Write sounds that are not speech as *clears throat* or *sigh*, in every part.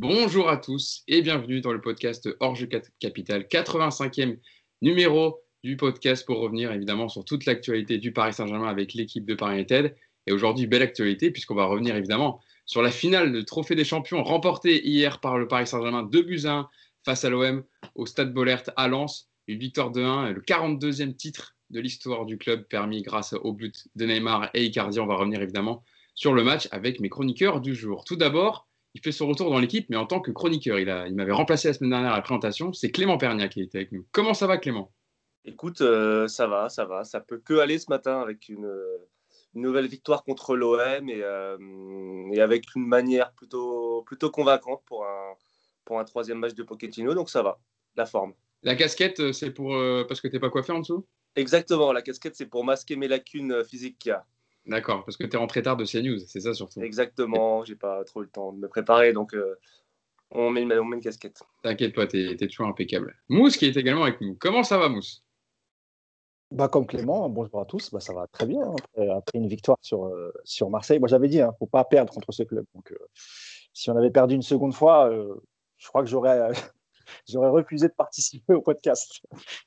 Bonjour à tous et bienvenue dans le podcast Orge Capital, 85e numéro du podcast pour revenir évidemment sur toute l'actualité du Paris Saint-Germain avec l'équipe de Paris United. Et aujourd'hui, belle actualité puisqu'on va revenir évidemment sur la finale de Trophée des Champions remportée hier par le Paris Saint-Germain 2 buts 1 face à l'OM au Stade Bollert à Lens. Une victoire de 1, le 42e titre de l'histoire du club permis grâce au but de Neymar et Icardi. On va revenir évidemment sur le match avec mes chroniqueurs du jour. Tout d'abord, il fait son retour dans l'équipe, mais en tant que chroniqueur. Il, il m'avait remplacé la semaine dernière à la présentation. C'est Clément Pernia qui était avec nous. Comment ça va, Clément? Écoute, euh, ça va, ça va. Ça peut que aller ce matin avec une, nouvelle victoire contre l'OM et, euh, et, avec une manière plutôt, plutôt convaincante pour un, pour un troisième match de Pochettino. Donc ça va, la forme. La casquette, euh, c'est pour parce que tu n'es pas coiffé en dessous? Exactement, la casquette, c'est pour masquer mes lacunes physiques qu'il y a. D'accord, parce que tu es rentré tard de CNews, c'est ça surtout. Exactement, j'ai pas trop le temps de me préparer, donc euh, on, met, on, met, une casquette. T'inquiète pas, tu es, toujours impeccable. Mousse qui est également avec nous. Comment ça va, Mousse? Bah, Comme Clément, bonjour à tous, bah, ça va très bien. Hein. Après une victoire sur, euh, sur Marseille, moi j'avais dit, hein, faut pas perdre contre ce club. Donc, euh, si on avait perdu une seconde fois, je crois que *laughs* j'aurais, refusé de participer au podcast.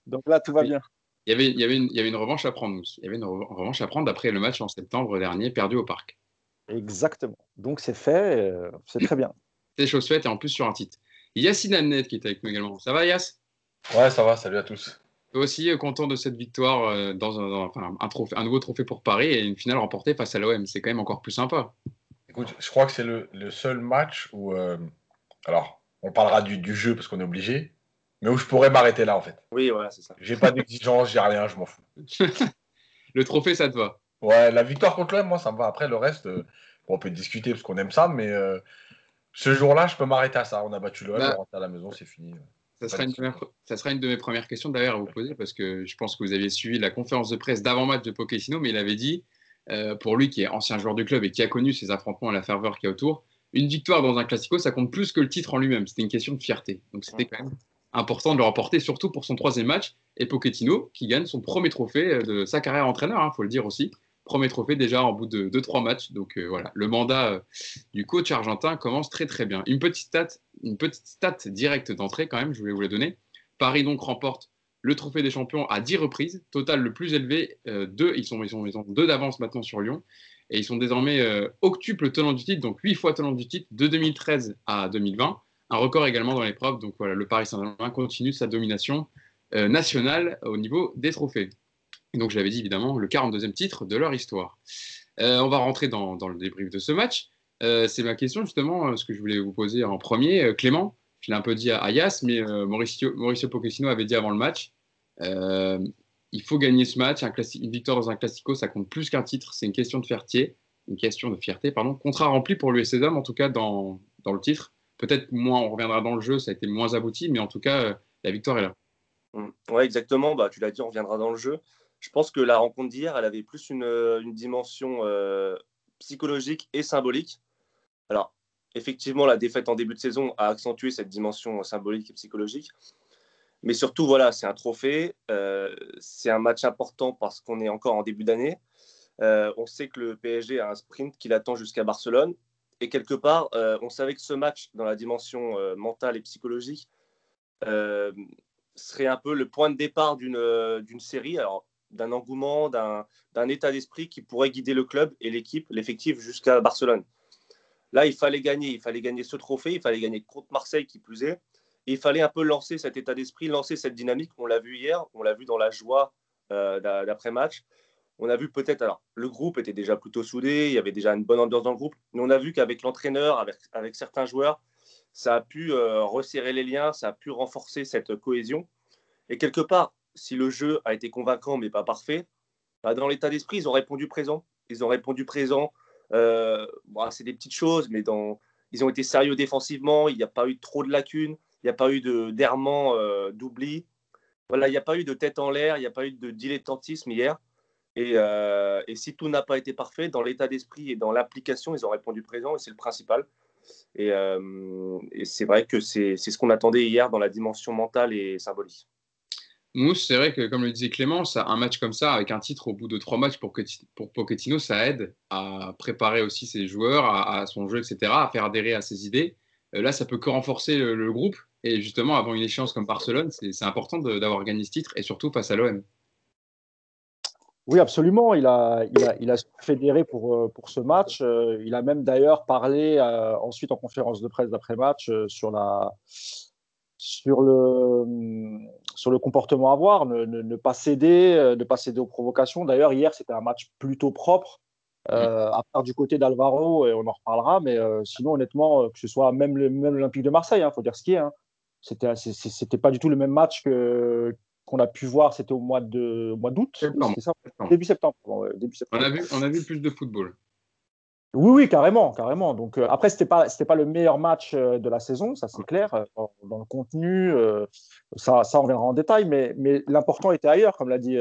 Donc là, tout va bien il y, avait, il, y avait une, il y avait une revanche à prendre. Il y avait une revanche à prendre après le match en septembre dernier perdu au parc. Exactement. Donc c'est fait, euh, c'est très bien. *clears throat* C'est chose faite et en plus sur un titre. Yacine Amnet qui est avec nous également. Ça va Yass Ouais, ça va, salut à tous. Toi aussi euh, content de cette victoire euh, dans, un, enfin, un, trophée, un nouveau trophée pour Paris et une finale remportée face à l'OM. C'est quand même encore plus sympa. Écoute, je crois que c'est le, le, seul match où. alors, on parlera du, du jeu parce qu'on est obligé, mais où je pourrais m'arrêter là en fait. Oui, voilà, c'est ça. J'ai pas d'exigence, j'ai rien, je m'en fous. *laughs* le trophée, ça te va? Ouais, la victoire contre l'OM, moi, ça me va. Après, le reste, euh, on peut discuter parce qu'on aime ça, mais euh, ce jour-là, je peux m'arrêter à ça. On a battu l'OM, bah, on rentre à la maison, c'est fini. Ça sera, une ça sera, une de mes premières questions d'ailleurs à vous poser parce que je pense que vous aviez suivi la conférence de presse d'avant-match de Pochettino, mais il avait dit, euh, pour lui qui est ancien joueur du club et qui a connu ces affrontements et la ferveur qu'il y a autour, une victoire dans un classico, ça compte plus que le titre en lui-même. C'était une question de fierté. Donc c'était quand même important de le remporter, surtout pour son troisième match. Et Pochettino, qui gagne son premier trophée euh, de sa carrière entraîneur, il hein, faut le dire aussi. Premier trophée déjà en bout de 2-3 matchs. Donc euh, voilà, le mandat euh, du coach argentin commence très très bien. Une petite stat, une petite stat directe d'entrée quand même, je voulais vous la donner. Paris donc remporte le trophée des champions à 10 reprises, total le plus élevé, deux, ils, sont, ils, sont, ils ont deux d'avance maintenant sur Lyon. Et ils sont désormais octuple tenant du titre, donc 8 fois tenant du titre de 2013 à 2020 un record également dans l'épreuve. Donc voilà, le Paris Saint-Germain continue sa domination euh, nationale au niveau des trophées. Et donc je l'avais dit évidemment, le 42e titre de leur histoire. Euh, on va rentrer dans, le débrief de ce match. Euh, c'est ma question justement, ce que je voulais vous poser en premier. Clément, je l'ai un peu dit à Ayas, mais Mauricio, Mauricio Pochettino avait dit avant le match, il faut gagner ce match. Un une victoire dans un classico, ça compte plus qu'un titre. C'est une question de fierté, une question de fierté, pardon. Contrat rempli pour Hommes, en tout cas dans le titre. Peut-être moins, on reviendra dans le jeu, ça a été moins abouti, mais en tout cas, euh, la victoire est là. Mm. Oui, exactement. Bah, tu l'as dit, on reviendra dans le jeu. Je pense que la rencontre d'hier, elle avait plus une, euh, dimension euh, psychologique et symbolique. Alors, effectivement, la défaite en début de saison a accentué cette dimension symbolique et psychologique. Mais surtout, voilà, c'est un trophée. c'est un match important parce qu'on est encore en début d'année. on sait que le PSG a un sprint qui l'attend jusqu'à Barcelone. Et quelque part, euh, on savait que ce match, dans la dimension euh, mentale et psychologique, euh, serait un peu le point de départ d'une série, d'un engouement, d'un état d'esprit qui pourrait guider le club et l'équipe, l'effectif jusqu'à Barcelone. Là, il fallait gagner, il fallait gagner ce trophée, il fallait gagner contre Marseille qui plus est, il fallait un peu lancer cet état d'esprit, lancer cette dynamique. On l'a vu hier, on l'a vu dans la joie d'après-match on a vu peut-être, alors le groupe était déjà plutôt soudé, il y avait déjà une bonne ambiance dans le groupe, mais on a vu qu'avec l'entraîneur, avec, certains joueurs, ça a pu euh, resserrer les liens, ça a pu renforcer cette cohésion. Et quelque part, si le jeu a été convaincant mais pas parfait, bah, dans l'état d'esprit, ils ont répondu présent. Ils ont répondu présent. Euh, c'est des petites choses, mais dans, ils ont été sérieux défensivement. Il n'y a pas eu trop de lacunes. Il n'y a pas eu d'errement euh, d'oubli. Voilà, il n'y a pas eu de tête en l'air. Il n'y a pas eu de dilettantisme hier. Euh, et, si tout n'a pas été parfait, dans l'état d'esprit et dans l'application, ils ont répondu présent et c'est le principal. Et, euh, c'est vrai que c'est ce qu'on attendait hier dans la dimension mentale et symbolique. Mousse, c'est vrai que, comme le disait Clément, ça, un match comme ça, avec un titre au bout de trois matchs pour, pour Pochettino, ça aide à préparer aussi ses joueurs, à, son jeu, etc., à faire adhérer à ses idées. là, ça peut que renforcer le, groupe. Et justement, avant une échéance comme Barcelone, c'est important d'avoir gagné ce titre et surtout face à l'OM. Oui, absolument. Il a, il a, il a fédéré pour, pour ce match. Il a même d'ailleurs parlé ensuite en conférence de presse d'après-match sur la, sur le, sur le comportement à avoir, ne, pas céder, euh, ne pas céder aux provocations. D'ailleurs, hier, c'était un match plutôt propre, euh, à part du côté d'Alvaro, et on en reparlera, mais euh, sinon, honnêtement, que ce soit même l'Olympique de Marseille, il hein, faut dire ce qui est, hein, c'était, c'était pas du tout le même match que, qu'on a pu voir, c'était au mois, de, mois d'août, début septembre. début septembre. On, a vu, on a vu plus de football. Oui, oui, carrément, carrément. Donc euh, après, c'était pas, c'était pas le meilleur match euh, de la saison, ça c'est clair. Euh, dans, le contenu, ça, ça, on reviendra en détail, mais, mais l'important était ailleurs, comme l'a dit,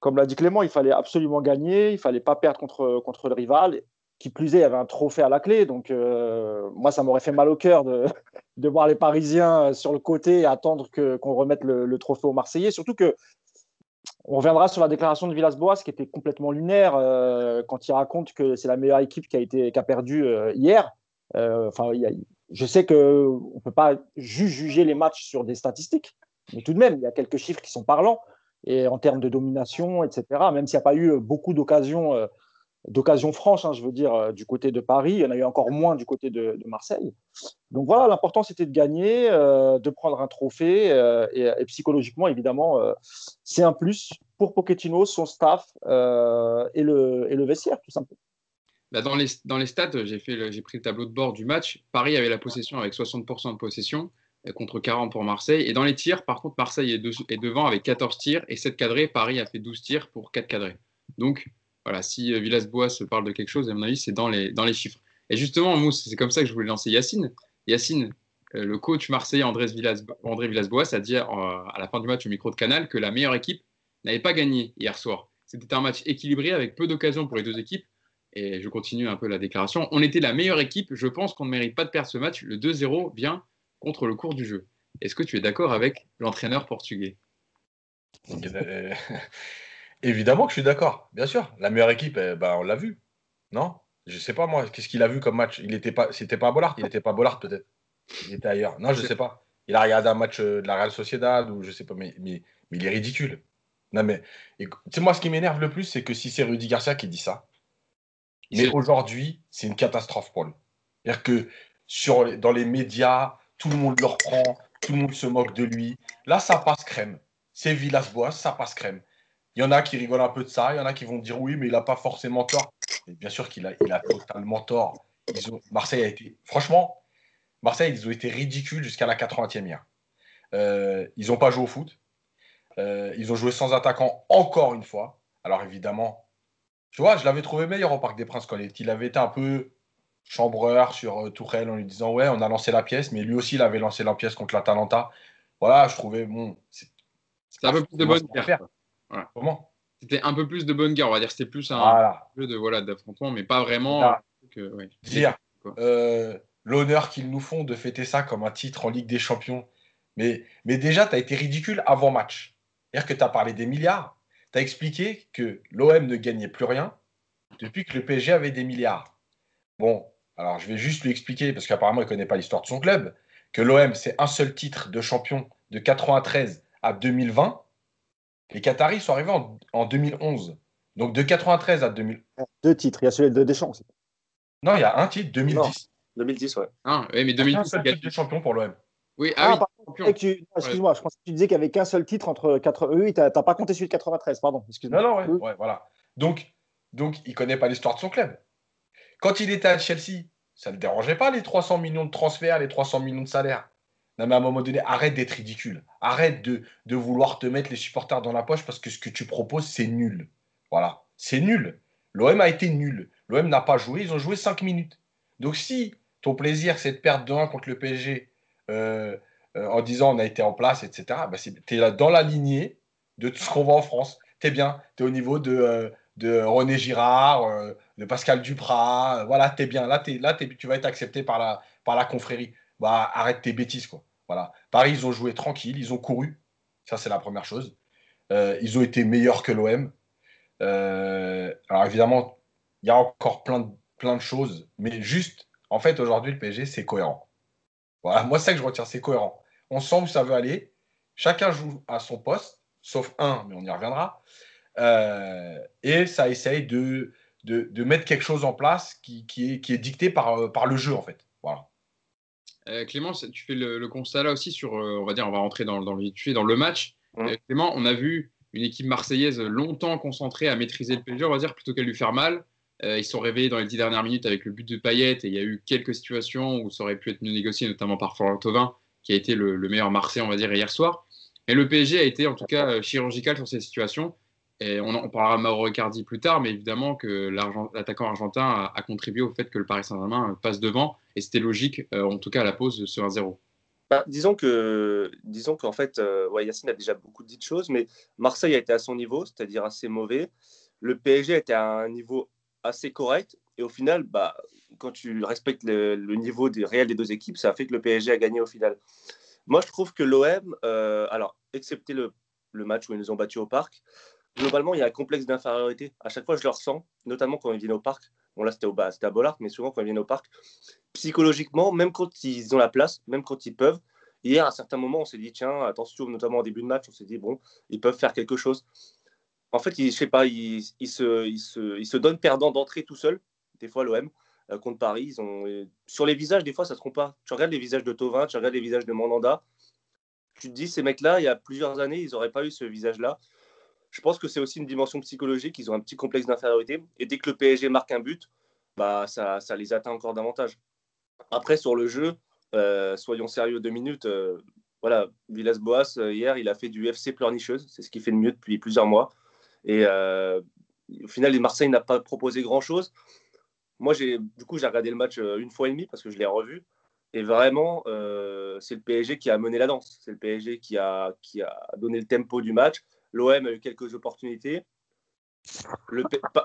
comme l'a dit Clément. Il fallait absolument gagner, il fallait pas perdre contre contre le rival. Qui plus est, avait un trophée à la clé, donc moi, ça m'aurait fait mal au cœur de, *laughs* voir les Parisiens sur le côté et attendre qu'on remette le, trophée aux Marseillais. Surtout que on reviendra sur la déclaration de Villas-Boas qui était complètement lunaire euh, quand il raconte que c'est la meilleure équipe qui a, été, qui a perdu euh, hier. Euh, enfin, je sais qu'on ne peut pas juger les matchs sur des statistiques, mais tout de même, il y a quelques chiffres qui sont parlants. Et en termes de domination, etc., même s'il n'y a pas eu beaucoup d'occasions d'occasion franche, hein, je veux dire, euh, du côté de Paris. Il y en a eu encore moins du côté de, Marseille. Donc voilà, l'important c'était de gagner, euh, de prendre un trophée. Euh, et, psychologiquement, évidemment, c'est un plus pour Pochettino, son staff et, le, et le vestiaire, tout simplement. Bah, dans, les, dans les stats, j'ai, pris le tableau de bord du match. Paris avait la possession avec 60% de possession contre 40 pour Marseille. Et dans les tirs, par contre, Marseille est, est devant avec 14 tirs et 7 cadrés. Paris a fait 12 tirs pour 4 cadrés. Donc, voilà, si euh, Villas-Boas parle de quelque chose, à mon avis, c'est dans les, dans les chiffres. Et justement, Mousse, c'est comme ça que je voulais lancer Yacine. Yacine, euh, le coach marseillais André Villas-Boas a dit euh, à la fin du match au micro de Canal que la meilleure équipe n'avait pas gagné hier soir. C'était un match équilibré avec peu d'occasions pour les deux équipes. Et je continue un peu la déclaration. On était la meilleure équipe. Je pense qu'on ne mérite pas de perdre ce match. Le 2-0 vient contre le cours du jeu. Est-ce que tu es d'accord avec l'entraîneur portugais? Évidemment que je suis d'accord, bien sûr. La meilleure équipe, eh ben, on l'a vu. Non? Je sais pas moi, qu'est-ce qu'il a vu comme match? Il était pas, c'était pas Bollard, il était pas Bollard peut-être. Il était ailleurs. Non, je sais pas. Il a regardé un match euh, de la Real Sociedad ou je sais pas, mais, mais, il est ridicule. Non mais, tu moi, ce qui m'énerve le plus, c'est que si c'est Rudy Garcia qui dit ça, mais aujourd'hui, c'est une catastrophe pour lui. C'est-à-dire que sur, dans les médias, tout le monde le reprend, tout le monde se moque de lui. Là, ça passe crème. C'est Villas-Boas, ça passe crème. Il y en a qui rigolent un peu de ça, il y en a qui vont dire oui, mais il n'a pas forcément tort. bien sûr qu'il a, il a totalement tort. Marseille a été, franchement, Marseille, ils ont été ridicules jusqu'à la 80e hier. Euh, ils n'ont pas joué au foot. Euh, ils ont joué sans attaquant encore une fois. Alors évidemment, tu vois, je l'avais trouvé meilleur au Parc des Princes quand il avait été un peu chambreur sur euh, Tourelle en lui disant ouais, on a lancé la pièce, mais lui aussi il avait lancé la pièce contre l'Atalanta. Voilà, je trouvais bon. C'est un peu plus de bonne Comment C'était un peu plus de bonne guerre, on va dire. C'était plus un jeu de voilà d'affrontement, mais pas vraiment. Dire euh, l'honneur qu'ils nous font de fêter ça comme un titre en Ligue des Champions. Mais, mais déjà, tu as été ridicule avant match. C'est-à-dire que tu as parlé des milliards. Tu as expliqué que l'OM ne gagnait plus rien depuis que le PSG avait des milliards. Bon, alors je vais juste lui expliquer, parce qu'apparemment il ne connaît pas l'histoire de son club, que l'OM, c'est un seul titre de champion de 93 à 2020 les Qataris sont arrivés en, 2011. Donc de 93 à 2000. Deux titres, il y a celui de Deschamps aussi. Non, il y a un titre, 2010. 2010, ouais. Ah, oui, mais 2010, c'est titre de champion pour l'OM. Oui, ah, ah excuse-moi, je pensais que tu disais qu'il n'y avait qu'un seul titre entre 4. Oui, tu n'as pas compté celui de 93, pardon. Excuse-moi. Non, non, ouais, voilà. Donc, donc, il ne connaît pas l'histoire de son club. Quand il était à Chelsea, ça ne le dérangeait pas les 300 millions de transferts, les 300 millions de salaires. Non, mais à un moment donné, arrête d'être ridicule. Arrête de, de, vouloir te mettre les supporters dans la poche parce que ce que tu proposes, c'est nul. Voilà, c'est nul. L'OM a été nul. L'OM n'a pas joué, ils ont joué 5 minutes. Donc si ton plaisir, c'est de perdre 2-1 contre le PSG euh, euh, en disant on a été en place, etc., bah tu es dans la lignée de tout ce qu'on voit en France. Tu es bien, tu es au niveau de, euh, de René Girard, de Pascal Duprat. voilà, tu es bien. Là, tu vas être accepté par la, par la confrérie. Bah, arrête tes bêtises, quoi. Paris, ils ont joué tranquille, ils ont couru. Ça, c'est la première chose. Euh, ils ont été meilleurs que l'OM. Euh, alors évidemment, il y a encore plein de, choses, mais juste, en fait, aujourd'hui, le PSG, c'est cohérent. Voilà, moi, c'est ça que je retiens, c'est cohérent. On sent où ça veut aller. Chacun joue à son poste, sauf un, mais on y reviendra. Euh, et ça essaye de, de, mettre quelque chose en place qui, est, qui dicté par, par le jeu, en fait. Voilà. Euh, Clément, tu fais le, constat là aussi sur, euh, on va dire, on va rentrer dans, dans le dans le match. Mmh. Clément, on a vu une équipe marseillaise longtemps concentrée à maîtriser le PSG, on va dire, plutôt qu'à lui faire mal. ils se sont réveillés dans les dix dernières minutes avec le but de Payet et il y a eu quelques situations où ça aurait pu être mieux négocié, notamment par Florent Thauvin, qui a été le, le meilleur Marseille, on va dire, hier soir. Et le PSG a été en tout cas euh, chirurgical sur cette situation. On, on parlera de Mauro Icardi plus tard, mais évidemment que l'attaquant argentin a, contribué au fait que le Paris Saint-Germain passe devant. Et c'était logique, euh, en tout cas à la pause, ce 1-0. Bah, disons que, disons qu'en fait, euh, Yacine a déjà beaucoup dit de choses, mais Marseille a été à son niveau, c'est-à-dire assez mauvais. Le PSG était à un niveau assez correct. Et au final, bah, quand tu respectes le, niveau des, réel des deux équipes, ça a fait que le PSG a gagné au final. Moi, je trouve que l'OM, euh, alors, excepté le, match où ils nous ont battus au parc, globalement, il y a un complexe d'infériorité. À chaque fois, je le ressens, notamment quand ils viennent au parc. Bon, là, c'était au bas, c'était à Bollard, mais souvent quand ils viennent au parc, psychologiquement, même quand ils ont la place, même quand ils peuvent. Hier, à certains moments, on s'est dit, tiens, attention, notamment au début de match, on s'est dit, bon, ils peuvent faire quelque chose. En fait, ils, je sais pas, ils, se, ils, se, ils se donnent perdant d'entrée tout seul, des fois l'OM. Euh, contre Paris. Ils ont... Sur les visages, des fois, ça ne se trompe pas. Tu regardes les visages de Tovin, tu regardes les visages de Mandanda. Tu te dis, ces mecs-là, il y a plusieurs années, ils n'auraient pas eu ce visage-là. Je pense que c'est aussi une dimension psychologique. Ils ont un petit complexe d'infériorité. Et dès que le PSG marque un but, bah, ça, ça les atteint encore davantage. Après, sur le jeu, euh, soyons sérieux deux minutes. voilà, Villas-Boas, hier, il a fait du FC pleurnicheuse. C'est ce qu'il fait de mieux depuis plusieurs mois. Et au final, les Marseille n'a pas proposé grand-chose. Moi, du coup, j'ai regardé le match euh, une fois et demie parce que je l'ai revu. Et vraiment, euh, c'est le PSG qui a mené la danse. C'est le PSG qui a, qui a donné le tempo du match. L'OM a eu quelques opportunités.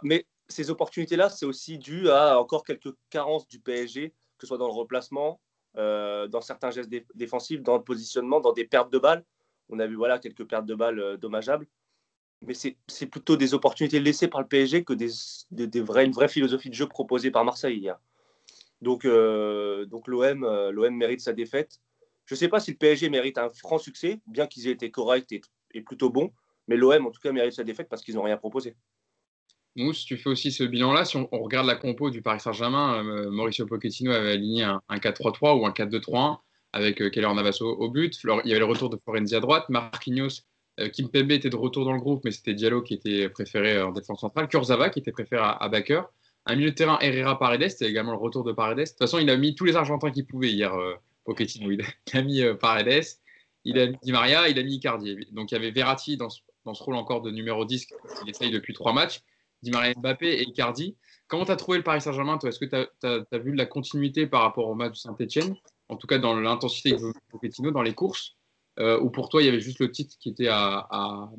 Mais ces opportunités-là, c'est aussi dû à encore quelques carences du PSG, que ce soit dans le replacement, euh, dans certains gestes défensifs, dans le positionnement, dans des pertes de balles. On a vu voilà, quelques pertes de balles dommageables mais c'est plutôt des opportunités laissées par le PSG que des, des, vrais, une vraie philosophie de jeu proposée par Marseille hier. Donc, euh, donc l'OM euh, mérite sa défaite. Je ne sais pas si le PSG mérite un franc succès, bien qu'ils aient été corrects et plutôt bons, mais l'OM en tout cas mérite sa défaite parce qu'ils n'ont rien proposé. Mousse, tu fais aussi ce bilan-là. Si on, regarde la compo du Paris Saint-Germain, euh, Mauricio Pochettino avait aligné un, 4-3-3 ou un 4-2-3-1 avec Keller Navas au, but. Il y avait le retour de Florenzi à droite, Marquinhos euh, Kim Pembe était de retour dans le groupe, mais c'était Diallo qui était préféré en défense centrale. Kurzawa qui était préféré à, à Baker. Un milieu de terrain, Herrera Paredes, c'était également le retour de Paredes. De toute façon, il a mis tous les Argentins qu'il pouvait hier, euh, Pochettino. Il a, mis euh, Paredes, il a mis Di Maria, il a mis Icardi. Donc il y avait Verratti dans ce, rôle encore de numéro 10 qu'il essaye depuis trois matchs. Di Maria Mbappé et Icardi. Comment tu as trouvé le Paris Saint-Germain Est-ce que tu as, vu de la continuité par rapport au match de Saint-Etienne? En tout cas, dans l'intensité de Pochettino, dans les courses euh, ou pour toi, il y avait juste le titre qui était à,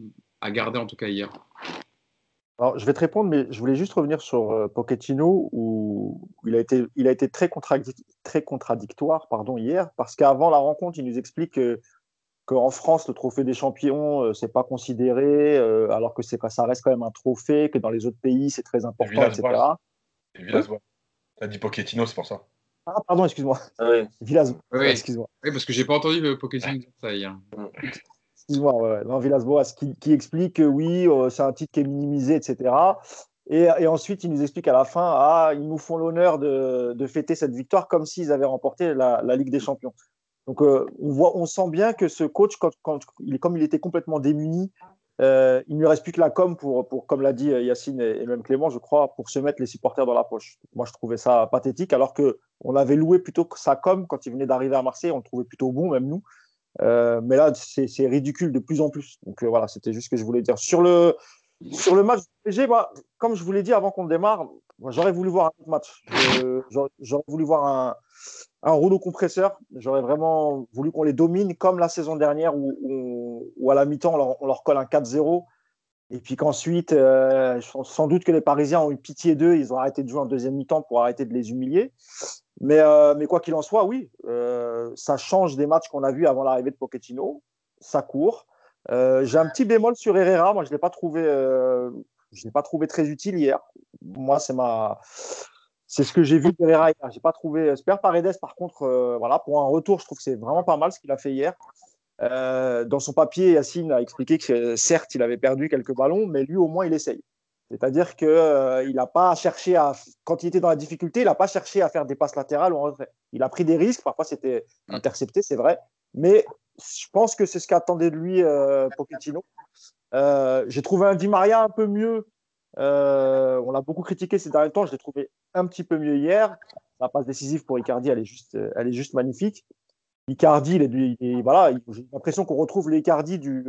garder, en tout cas hier? Alors, je vais te répondre, mais je voulais juste revenir sur euh, Pochettino, où il a été, très, contradictoire pardon, hier, parce qu'avant la rencontre, il nous explique qu'en France, le trophée des champions, euh, c'est pas considéré, euh, alors que c'est ça reste quand même un trophée, que dans les autres pays, c'est très important, etc. Tu as dit Pochettino, c'est pour ça. Ah, pardon, excuse-moi. Ah oui. Villas. Oui, excuse-moi. Oui, parce que j'ai pas entendu le Pokémon ça hier. Excuse-moi, ouais. non, Villas-Boas qui, qui, explique que oui, euh, c'est un titre qui est minimisé, etc. Et, et, ensuite, il nous explique à la fin, ah, ils nous font l'honneur de, de, fêter cette victoire comme s'ils avaient remporté la, la, Ligue des Champions. Donc, euh, on, voit, on sent bien que ce coach, quand, comme il était complètement démuni, euh, il ne lui reste plus que la com pour, pour comme l'a dit Yacine et, même Clément, je crois, pour se mettre les supporters dans la poche. Moi, je trouvais ça pathétique, alors que on avait loué plutôt sa com quand il venait d'arriver à Marseille, on le trouvait plutôt bon, même nous. Euh, mais là, c'est ridicule de plus en plus. Donc euh, voilà, c'était juste ce que je voulais dire. Sur le, sur le match PSG, bah, comme je vous l'ai dit avant qu'on démarre, j'aurais voulu voir un autre match. J'aurais voulu voir un, un rouleau compresseur. J'aurais vraiment voulu qu'on les domine comme la saison dernière où, où, à la mi-temps, on leur, colle un 4-0. Et puis qu'ensuite, euh, sans doute que les Parisiens ont eu pitié d'eux, ils ont arrêté de jouer en deuxième mi-temps pour arrêter de les humilier. Mais, euh, mais quoi qu'il en soit, oui, euh, ça change des matchs qu'on a vus avant l'arrivée de Pochettino. Ça court. Euh, j'ai un petit bémol sur Herrera. Moi, je ne l'ai pas trouvé, je l'ai pas trouvé très utile hier. Moi, c'est ma c'est ce que j'ai vu de Pereira hier. J'ai pas trouvé. Super Paredes, par contre, voilà, pour un retour, je trouve que c'est vraiment pas mal ce qu'il a fait hier. dans son papier, Yacine a expliqué que certes, il avait perdu quelques ballons, mais lui, au moins, il essaye. C'est-à-dire qu'il euh, n'a pas cherché à, quand il était dans la difficulté, il n'a pas cherché à faire des passes latérales ou en retrait. Il a pris des risques, parfois c'était intercepté, c'est vrai, mais je pense que c'est ce qu'attendait de lui euh, Pochettino. Euh, j'ai trouvé un Di Maria un peu mieux. on l'a beaucoup critiqué ces derniers temps, je l'ai trouvé un petit peu mieux hier. La passe décisive pour Icardi, elle est juste, elle est juste magnifique. Icardi, il est, voilà, j'ai l'impression qu'on retrouve l'Icardi du,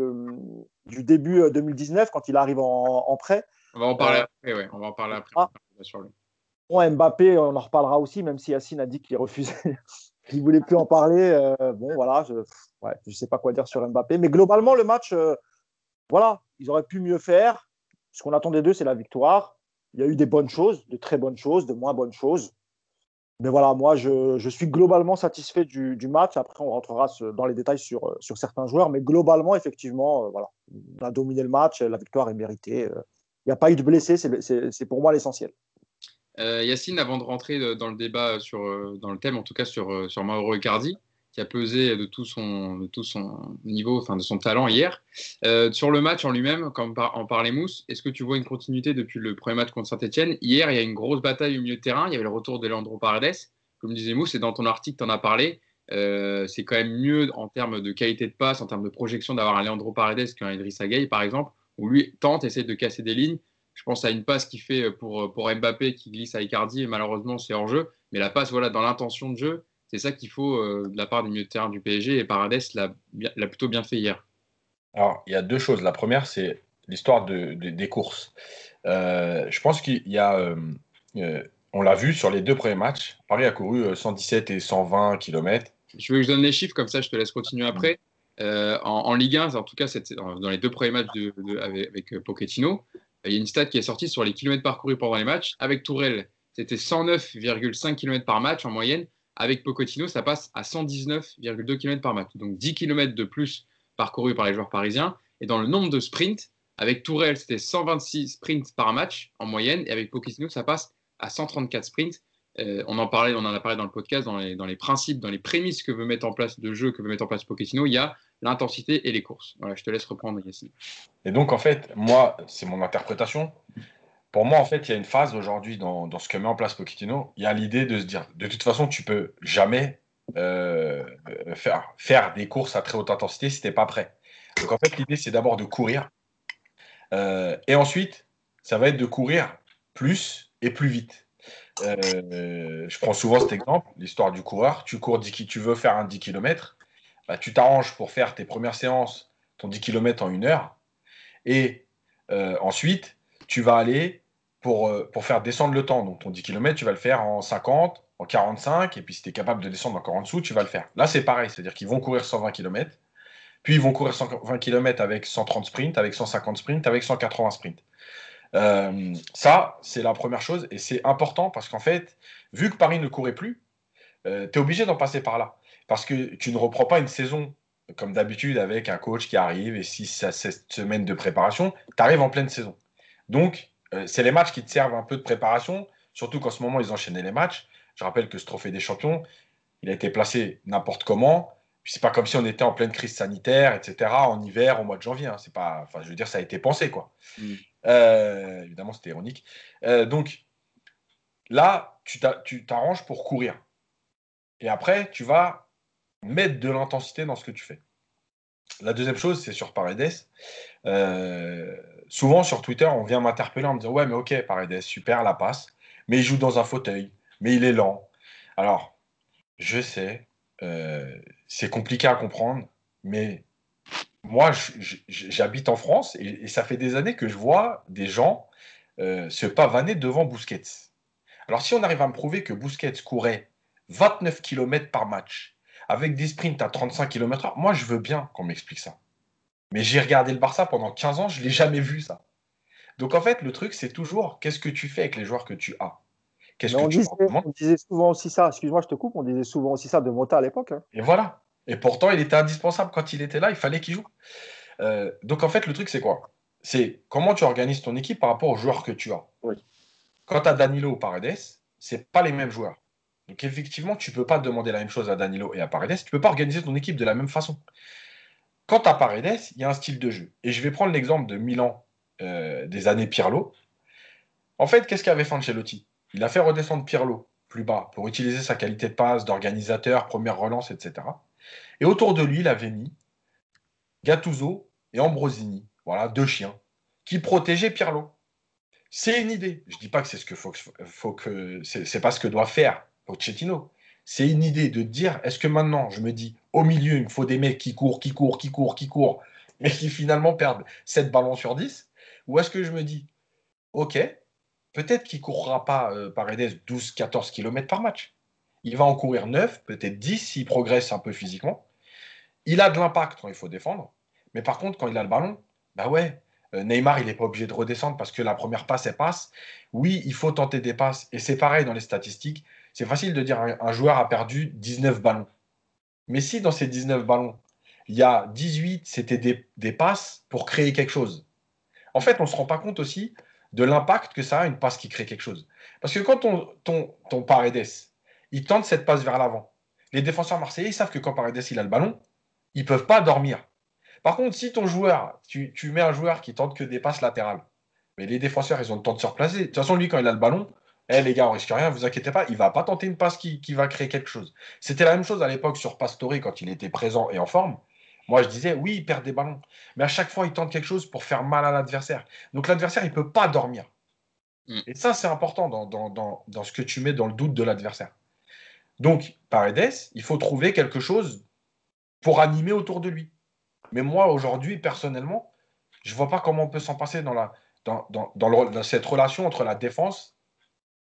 du début 2019 quand il arrive en, en prêt. On va en parler après, ouais. On va en parler après. Ah. Bon, Mbappé, on en reparlera aussi, même si Yacine a dit qu'il refusait, *laughs* qu'il ne voulait plus en parler. Euh, bon, voilà, je ne ouais, sais pas quoi dire sur Mbappé. Mais globalement, le match, euh, voilà, ils auraient pu mieux faire. Ce qu'on attendait d'eux, c'est la victoire. Il y a eu des bonnes choses, de très bonnes choses, de moins bonnes choses. Mais voilà, moi, je, suis globalement satisfait du, match. Après, on rentrera dans les détails sur, euh, sur certains joueurs. Mais globalement, effectivement, voilà, on a dominé le match. La victoire est méritée il n'y a pas eu de blessés, c'est pour moi l'essentiel. Euh, Yacine, avant de rentrer dans le débat, sur, euh, dans le thème, en tout cas sur, euh, sur Mauro Icardi, qui a pesé de tout son, de tout son niveau, enfin de son talent hier. sur le match en lui-même, quand on parlait Mousse, est-ce que tu vois une continuité depuis le premier match contre Saint-Etienne? Hier, il y a une grosse bataille au milieu de terrain. Il y avait le retour de Leandro Paredes. Comme disait Mousse, et dans ton article, tu en as parlé. c'est quand même mieux en termes de qualité de passe, en termes de projection d'avoir un Leandro Paredes qu'un Idrissa Gueye, par exemple où lui tente, essaie de casser des lignes. Je pense à une passe qu'il fait pour, pour Mbappé qui glisse à Icardi et malheureusement c'est hors jeu. Mais la passe, voilà, dans l'intention de jeu, c'est ça qu'il faut euh, de la part du milieu de terrain du PSG et Paredes l'a plutôt bien fait hier. Alors, il y a deux choses. La première, c'est l'histoire de, des courses. Euh, je pense qu'il y a, euh, on l'a vu sur les deux premiers matchs, Paris a couru 117 et 120 km. Je veux que je donne les chiffres, comme ça je te laisse continuer après. Euh, en, Ligue 1, en tout cas dans les deux premiers matchs avec, euh, Pochettino, il y a une stat qui est sortie sur les kilomètres parcourus pendant les matchs. Avec Tourelle, c'était 109,5 km par match en moyenne. Avec Pochettino, ça passe à 119,2 km par match. Donc 10 km de plus parcourus par les joueurs parisiens. Et dans le nombre de sprints, avec Tourelle, c'était 126 sprints par match en moyenne. Et avec Pochettino, ça passe à 134 sprints. Euh, on en parlait, on en a parlé dans le podcast, dans les, principes, dans les prémices que veut mettre en place de jeu, que veut mettre en place Pochettino. Il y a l'intensité et les courses. Voilà, je te laisse reprendre, Yassine. Et donc, en fait, moi, c'est mon interprétation. Pour moi, en fait, il y a une phase aujourd'hui dans, ce que met en place Pochettino. Il y a l'idée de se dire, de toute façon, tu peux jamais euh, faire, faire des courses à très haute intensité si tu n'es pas prêt. Donc, en fait, l'idée, c'est d'abord de courir. Euh, et ensuite, ça va être de courir plus et plus vite. Euh, je prends souvent cet exemple, l'histoire du coureur. Tu cours 10, tu veux faire un 10 km, bah, tu t'arranges pour faire tes premières séances, ton 10 km en une heure. Et euh, ensuite, tu vas aller pour, euh, pour faire descendre le temps. Donc ton 10 km, tu vas le faire en 50, en 45, et puis si tu es capable de descendre encore en dessous, tu vas le faire. Là, c'est pareil, c'est-à-dire qu'ils vont courir 120 km, puis ils vont courir 120 km avec 130 sprints, avec 150 sprints, avec 180 sprints. Euh, ça, c'est la première chose, et c'est important parce qu'en fait, vu que Paris ne courait plus, tu es obligé d'en passer par là. Parce que tu ne reprends pas une saison comme d'habitude avec un coach qui arrive et si ça cette semaine de préparation, tu arrives en pleine saison. Donc, euh, c'est les matchs qui te servent un peu de préparation, surtout qu'en ce moment, ils enchaînaient les matchs. Je rappelle que ce trophée des champions, il a été placé n'importe comment. Puis c'est pas comme si on était en pleine crise sanitaire, etc., en hiver, au mois de janvier. Hein. C'est pas, enfin, je veux dire, ça a été pensé, quoi. Mm. Euh, évidemment, c'était ironique. Euh, donc, là, tu t'arranges pour courir. Et après, tu vas mettre de l'intensité dans ce que tu fais. La deuxième chose, c'est sur Paredes. Euh, souvent sur Twitter, on vient m'interpeller en me disant Ouais, mais ok, Paredes, super la passe, mais il joue dans un fauteuil, mais il est lent. Alors, je sais, euh, c'est compliqué à comprendre, mais moi, j'habite en France et, ça fait des années que je vois des gens euh, se pavaner devant Busquets. Alors, si on arrive à me prouver que Busquets courait 29 km par match avec des sprints à 35 km/h, moi je veux bien qu'on m'explique ça. Mais j'ai regardé le Barça pendant 15 ans, je ne l'ai jamais vu ça. Donc en fait, le truc, c'est toujours qu'est-ce que tu fais avec les joueurs que tu as? Qu'est-ce que on, tu disait, on disait souvent aussi ça, excuse-moi, je te coupe, on disait souvent aussi ça de Mota à l'époque. Hein. Et voilà. Et pourtant, il était indispensable quand il était là, il fallait qu'il joue. Euh, donc en fait, le truc, c'est quoi? C'est comment tu organises ton équipe par rapport aux joueurs que tu as. Oui. Quand tu as Danilo ou Paredes, c'est pas les mêmes joueurs. Donc effectivement, tu peux pas demander la même chose à Danilo et à Paredes. Tu peux pas organiser ton équipe de la même façon. Quant à Paredes, il y a un style de jeu. Et je vais prendre l'exemple de Milan euh, des années Pirlo. En fait, qu'est-ce qu'avait fait Ancelotti? Il a fait redescendre Pirlo plus bas pour utiliser sa qualité de passe, d'organisateur, première relance, etc. Et autour de lui, il avait mis Gattuso et Ambrosini, voilà, deux chiens, qui protégeaient Pirlo. C'est une idée. Je ne dis pas que c'est ce que faut, faut que c'est pas ce que doit faire Pochettino. C'est une idée de dire est-ce que maintenant je me dis au milieu il me faut des mecs qui courent, qui courent, qui courent, qui courent, mais qui finalement perdent 7 ballons sur 10 Ou est-ce que je me dis ok, peut-être qu'il ne courra pas euh, par Paredes 12-14 km par match. Il va en courir 9, peut-être 10 s'il progresse un peu physiquement. Il a de l'impact quand il faut défendre. Mais par contre, quand il a le ballon, bah ouais, euh, Neymar, il n'est pas obligé de redescendre parce que la première passe, elle passe. Oui, il faut tenter des passes. Et c'est pareil dans les statistiques. C'est facile de dire un, joueur a perdu 19 ballons. Mais si dans ces 19 ballons, il y a 18, c'était des, passes pour créer quelque chose. En fait, on ne se rend pas compte aussi de l'impact que ça a une passe qui crée quelque chose. Parce que quand ton, Paredes, il tente cette passe vers l'avant, les défenseurs marseillais, ils savent que quand Paredes il a le ballon, ils ne peuvent pas dormir. Par contre, si ton joueur, tu, mets un joueur qui tente que des passes latérales, mais les défenseurs, ils ont le temps de se replacer. De toute façon, lui, quand il a le ballon, eh les gars, on risque rien, vous inquiétez pas, il va pas tenter une passe qui, va créer quelque chose. C'était la même chose à l'époque sur Pastore quand il était présent et en forme. Moi, je disais, oui, il perd des ballons. Mais à chaque fois, il tente quelque chose pour faire mal à l'adversaire. Donc l'adversaire, il ne peut pas dormir. Mm. Et ça, c'est important dans, dans, ce que tu mets dans le doute de l'adversaire. Donc, Paredes, il faut trouver quelque chose pour animer autour de lui. Mais moi, aujourd'hui, personnellement, je ne vois pas comment on peut s'en passer dans, la, dans, dans, cette relation entre la défense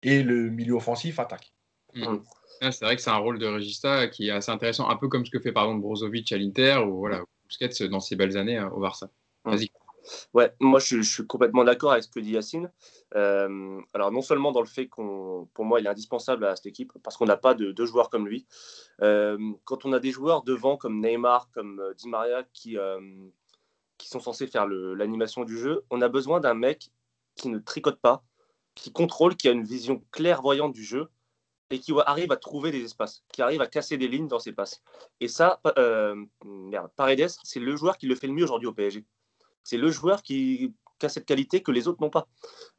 et le milieu offensif attaque. Hmm. c'est vrai que c'est un rôle de Regista qui est assez intéressant, un peu comme ce que fait par exemple Brozovic à l'Inter ou voilà, Busquets dans ses belles années euh, au Barça. Vas-y. Ouais, moi je, suis complètement d'accord avec ce que dit Yacine. Euh, alors non seulement dans le fait qu'on, pour moi, il est indispensable à cette équipe parce qu'on n'a pas de deux joueurs comme lui. Euh, quand on a des joueurs devant comme Neymar, comme euh, Di Maria qui, qui sont censés faire l'animation du jeu, on a besoin d'un mec qui ne tricote pas, qui contrôle, qui a une vision clairvoyante du jeu et qui arrive à trouver des espaces, qui arrive à casser des lignes dans ses passes. Et ça, Paredes, c'est le joueur qui le fait le mieux aujourd'hui au PSG c'est le joueur qui, a cette qualité que les autres n'ont pas.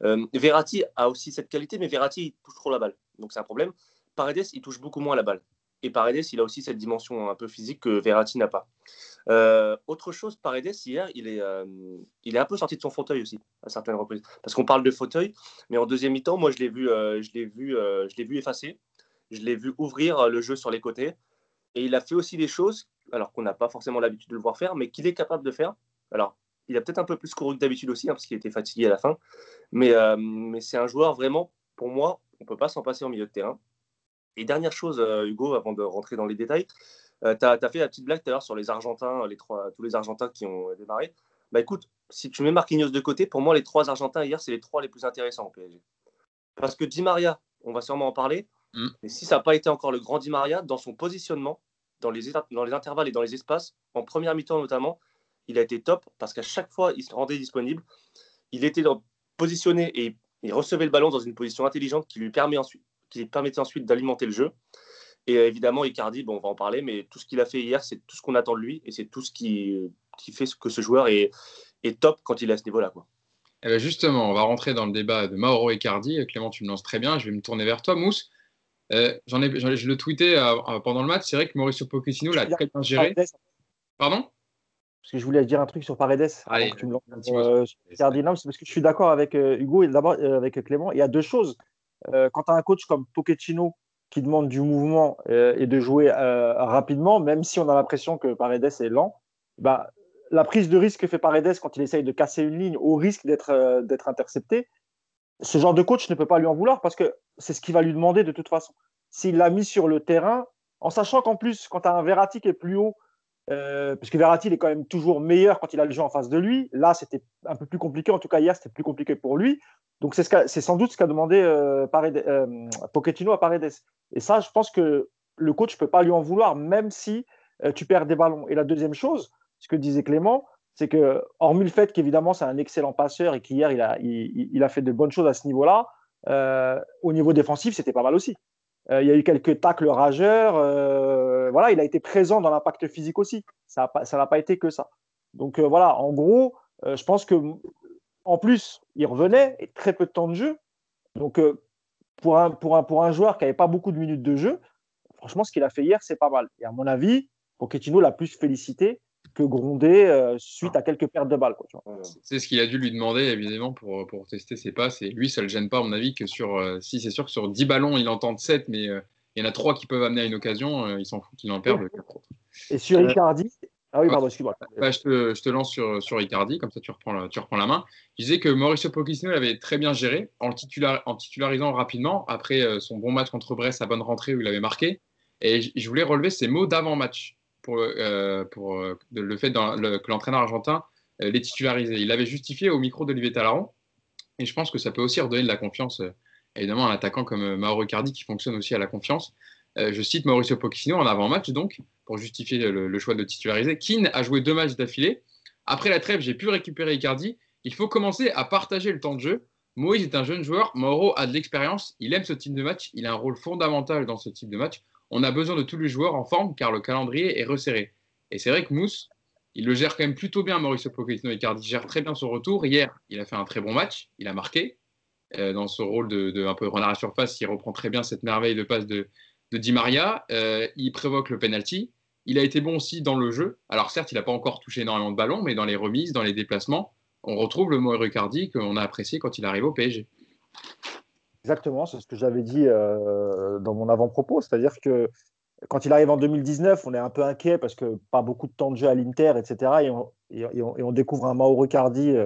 Euh, Verratti a aussi cette qualité, mais Verratti il touche trop la balle. Donc c'est un problème. Paredes, il touche beaucoup moins la balle. Et Paredes, il a aussi cette dimension un peu physique que Verratti n'a pas. Euh, autre chose, Paredes, hier, il est, euh, il est un peu sorti de son fauteuil aussi, à certaines reprises. Parce qu'on parle de fauteuil, mais en deuxième mi-temps, moi, je l'ai vu, je l'ai vu, je l'ai vu effacer. Je l'ai vu ouvrir le jeu sur les côtés. Et il a fait aussi des choses, alors qu'on n'a pas forcément l'habitude de le voir faire, mais qu'il est capable de faire. Alors, il a peut-être un peu plus couru que d'habitude aussi, hein, parce qu'il était fatigué à la fin. Mais, euh, mais c'est un joueur vraiment, pour moi, on ne peut pas s'en passer en milieu de terrain. Et dernière chose, euh, Hugo, avant de rentrer dans les détails, euh, tu as, fait la petite blague tout à l'heure sur les Argentins, les trois, tous les Argentins qui ont démarré. Bah écoute, si tu mets Marquinhos de côté, pour moi, les trois Argentins hier, c'est les trois les plus intéressants au PSG. Parce que Di Maria, on va sûrement en parler, mm. mais si ça n'a pas été encore le grand Di Maria, dans son positionnement, dans les, dans les intervalles et dans les espaces, en première mi-temps notamment, il a été top parce qu'à chaque fois, il se rendait disponible. Il était positionné et il recevait le ballon dans une position intelligente qui lui, permet ensuite, qui permettait ensuite d'alimenter le jeu. Et euh, évidemment, Icardi, bon, on va en parler, mais tout ce qu'il a fait hier, c'est tout ce qu'on attend de lui et c'est tout ce qui, qui fait que ce joueur est, est top quand il est à ce niveau-là. Quoi. Eh ben justement, on va rentrer dans le débat de Mauro Icardi. Clément, tu me lances très bien. Je vais me tourner vers toi, Mousse. Euh, j'en ai, je le tweetais euh, pendant le match. C'est vrai que Mauricio Pochettino l'a très bien géré. Pardon? Parce que je voulais dire un truc sur Paredes. Allez, tu me euh, c'est parce que je suis d'accord avec euh, Hugo et d'abord euh, avec Clément. Il y a deux choses. Quand tu as un coach comme Pochettino qui demande du mouvement et de jouer rapidement, même si on a l'impression que Paredes est lent, bah, la prise de risque que fait Paredes quand il essaye de casser une ligne au risque d'être d'être intercepté, ce genre de coach ne peut pas lui en vouloir parce que c'est ce qu'il va lui demander de toute façon. S'il l'a mis sur le terrain, en sachant qu'en plus, quand tu as un Verratti qui est plus haut, euh, parce que Verratti, il est quand même toujours meilleur quand il a le jeu en face de lui. Là, c'était un peu plus compliqué. En tout cas, hier, c'était plus compliqué pour lui. Donc, c'est sans doute ce qu'a demandé euh, euh, Pochettino à Paredes. Et ça, je pense que le coach ne peut pas lui en vouloir, même si tu perds des ballons. Et la deuxième chose, ce que disait Clément, c'est que, hormis le fait qu'évidemment, c'est un excellent passeur et qu'hier, il, a fait de bonnes choses à ce niveau-là, au niveau défensif, c'était pas mal aussi. Il y a eu quelques tacles rageurs. voilà, il a été présent dans l'impact physique aussi. Ça n'a pas été que ça. Donc voilà, en gros, je pense que en plus, il revenait et très peu de temps de jeu. Donc pour un, pour, un, pour un joueur qui n'avait pas beaucoup de minutes de jeu, franchement, ce qu'il a fait hier, c'est pas mal. Et à mon avis, Pochettino l'a plus félicité que grondé euh, suite à quelques pertes de balles. C'est ce qu'il a dû lui demander, évidemment, pour, pour tester ses passes. Et lui, ça ne le gêne pas, à mon avis, que sur. Euh, si c'est sûr que sur 10 ballons, il entend 7, mais euh, il y en a 3 qui peuvent amener à une occasion, il s'en fout qu'il en perde. Et sur Icardi, ah oui, pardon, excuse-moi. Bah, je, te, je, te, lance sur, sur Icardi, comme ça tu reprends, la, tu reprends la main. Je disais que Mauricio Pochettino l'avait très bien géré en, titular, en titularisant rapidement après son bon match contre Brest à bonne rentrée où il avait marqué. Et je voulais relever ses mots d'avant-match pour, euh, euh, le fait que l'entraîneur argentin euh, les titularisé. Il l'avait justifié au micro d'Olivier Talaron. Et je pense que ça peut aussi redonner de la confiance, évidemment, à un attaquant comme Mauro Cardi qui fonctionne aussi à la confiance. je cite Mauricio Pochettino en avant-match, donc, pour justifier le, choix de titulariser. Keane a joué deux matchs d'affilée. Après la trêve, j'ai pu récupérer Icardi. Il faut commencer à partager le temps de jeu. Moïse est un jeune joueur. Mauro a de l'expérience. Il aime ce type de match. Il a un rôle fondamental dans ce type de match on a besoin de tous les joueurs en forme car le calendrier est resserré. Et c'est vrai que Mousse, il le gère quand même plutôt bien, Mauricio Pochettino. Icardi gère très bien son retour. Hier, il a fait un très bon match. Il a marqué euh, dans ce rôle de, un peu renard à surface. Il reprend très bien cette merveille de passe de, Di Maria. Euh, il provoque le penalty. Il a été bon aussi dans le jeu. Alors certes, il n'a pas encore touché énormément de ballons, mais dans les remises, dans les déplacements, on retrouve le Mauricio Icardi qu'on a apprécié quand il arrive au PSG. Exactement, c'est ce que j'avais dit euh, dans mon avant-propos. C'est-à-dire que quand il arrive en 2019, on est un peu inquiet parce que pas beaucoup de temps de jeu à l'Inter, etc. Et on, découvre un Mauro Cardi euh,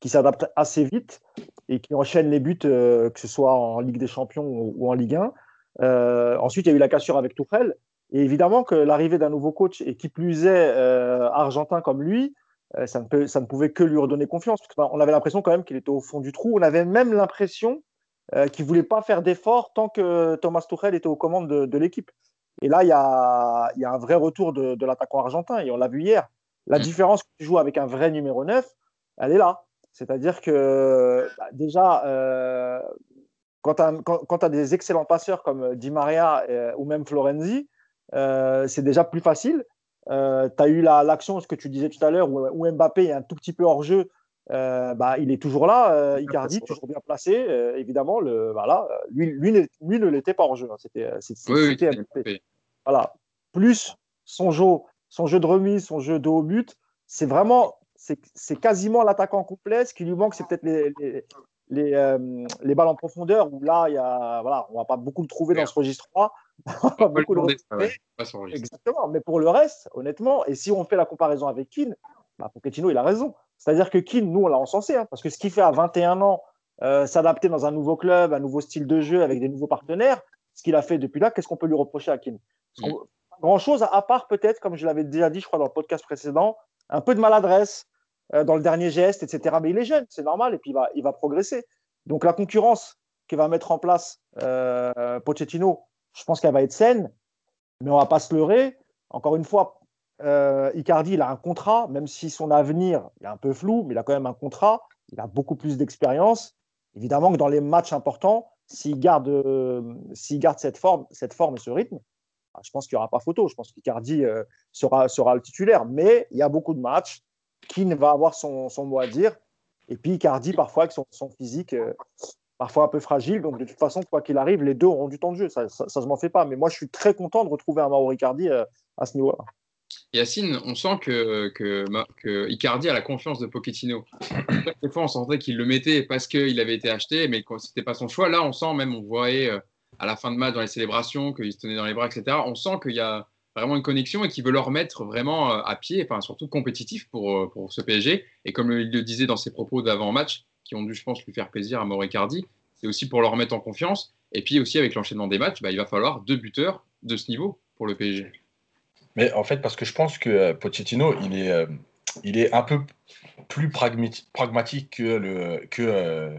qui s'adapte assez vite et qui enchaîne les buts, euh, que ce soit en Ligue des Champions ou, en Ligue 1. ensuite, il y a eu la cassure avec Tourelle. Et évidemment que l'arrivée d'un nouveau coach, et qui plus est argentin comme lui, ça ne, peut, ça ne pouvait que lui redonner confiance. on avait l'impression quand même qu'il était au fond du trou. On avait même l'impression euh, qui ne voulait pas faire d'efforts tant que Thomas Tuchel était aux commandes de, l'équipe. Et là, il y a, y a, un vrai retour de, de l'attaquant argentin, et on l'a vu hier. La mm. différence que tu joues avec un vrai numéro 9, elle est là. C'est-à-dire que bah, déjà, euh, quand tu as, des excellents passeurs comme Di Maria euh, ou même Florenzi, c'est déjà plus facile. tu as eu l'action, ce que tu disais tout à l'heure, où, où, Mbappé est un tout petit peu hors jeu euh, bah, il est toujours là, euh, Icardi, toujours bien placé. Euh, évidemment, le, voilà, lui, lui, ne l'était pas en jeu. Hein. C'était, voilà. Plus son jeu, son jeu de remise, son jeu de haut but, c'est vraiment, c'est quasiment l'attaquant complet. Ce qui lui manque, c'est peut-être les, les, les, balles en profondeur où là, il y a, voilà, on va pas beaucoup le trouver dans ce registre-là. Exactement. Mais pour le reste, honnêtement, et si on fait la comparaison avec Keane, bah, Pochettino, il a raison. C'est-à-dire que Keane, nous, on l'a encensé, hein, parce que ce qu'il fait à 21 ans, euh, s'adapter dans un nouveau club, un nouveau style de jeu avec des nouveaux partenaires, ce qu'il a fait depuis là, qu'est-ce qu'on peut lui reprocher à Keane? Mm. Grand-chose, à part peut-être, comme je l'avais déjà dit, je crois, dans le podcast précédent, un peu de maladresse euh, dans le dernier geste, etc. Mais il est jeune, c'est normal, et puis il va, il va progresser. Donc la concurrence qu'il va mettre en place euh, Pochettino, je pense qu'elle va être saine, mais on ne va pas se leurrer. Encore une fois, euh, Icardi, il a un contrat, même si son avenir est un peu flou, mais il a quand même un contrat. Il a beaucoup plus d'expérience. Évidemment que dans les matchs importants, s'il garde, euh, garde cette, forme, cette forme et ce rythme, bah, je pense qu'il n'y aura pas photo. Je pense qu'Icardi euh, sera, sera le titulaire. Mais il y a beaucoup de matchs qui ne va avoir son, mot à dire. Et puis Icardi, parfois, avec son, physique parfois un peu fragile. Donc, de toute façon, quoi qu'il arrive, les deux auront du temps de jeu. Ça, je m'en fais pas. Mais moi, je suis très content de retrouver un Mauro Icardi à ce niveau-là. Yacine, on sent que, Icardi a la confiance de Pochettino. Des fois, on sentait qu'il le mettait parce qu'il avait été acheté, mais ce n'était pas son choix. Là, on sent même, on voyait euh, à la fin de match dans les célébrations qu'il se tenait dans les bras, etc. On sent qu'il y a vraiment une connexion et qu'il veut le remettre vraiment euh, à pied, enfin surtout compétitif pour, euh, pour ce PSG. Et comme il le disait dans ses propos d'avant-match, qui ont dû, je pense, lui faire plaisir à Mauro Icardi, c'est aussi pour le remettre en confiance. Et puis aussi avec l'enchaînement des matchs, bah, il va falloir deux buteurs de ce niveau pour le PSG. Mais en fait, parce que je pense que euh, Pochettino, il est, euh, il est un peu plus pragmatique que, le, que, euh,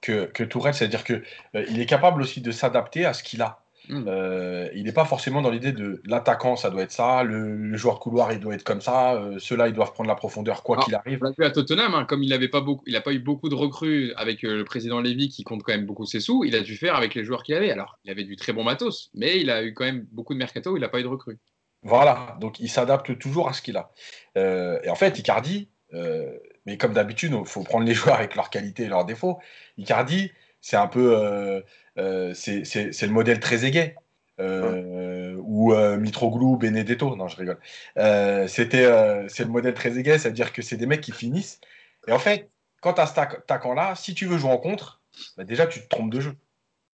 que, que Tourelle, c'est-à-dire qu'il il est capable aussi de s'adapter à ce qu'il a. Mm. Euh, il n'est pas forcément dans l'idée de l'attaquant, ça doit être ça, le, le joueur couloir, il doit être comme ça, euh, ceux-là, ils doivent prendre la profondeur quoi qu'il arrive. On l'a vu à Tottenham, hein, comme il n'avait pas beaucoup, il n'a pas eu beaucoup de recrues avec euh, le président Lévy qui compte quand même beaucoup ses sous, il a dû faire avec les joueurs qu'il avait. Alors, il avait du très bon matos, mais il a eu quand même beaucoup de mercato il n'a pas eu de recrues. Voilà, donc il s'adapte toujours à ce qu'il a. Euh, et en fait, Icardi, euh, mais comme d'habitude, il faut prendre les *laughs* joueurs avec leurs qualités et leurs défauts. Icardi, c'est un peu, euh, euh, c'est c'est- c'est le modèle très aigué. Euh, ou Mitroglou, Benedetto, non je rigole. C'était, c'est le modèle très aigué, c'est-à-dire que c'est des mecs qui finissent. Et en fait, quand tu as cet attaquant-là, si tu veux jouer en contre, bah déjà tu te trompes de jeu.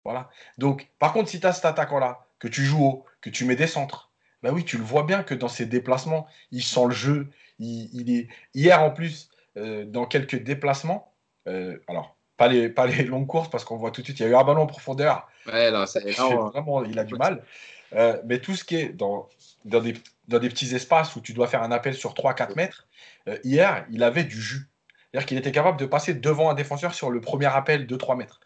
Voilà. Donc, par contre, si tu as cet attaquant-là, que tu joues haut, que tu mets des centres, bah oui, tu le vois bien que dans ses déplacements, il sent le jeu. Il, il est... Hier, en plus, euh, dans quelques déplacements, euh, alors, pas les, pas les longues courses, parce qu'on voit tout de suite, il y a eu un ballon en profondeur. Ouais, là, c'est *laughs* là, on- Vraiment, il a du mal. Euh, mais tout ce qui est dans, dans, des, dans des petits espaces où tu dois faire un appel sur 3-4 mètres, hier, il avait du jus. C'est-à-dire qu'il était capable de passer devant un défenseur sur le premier appel de 3 mètres.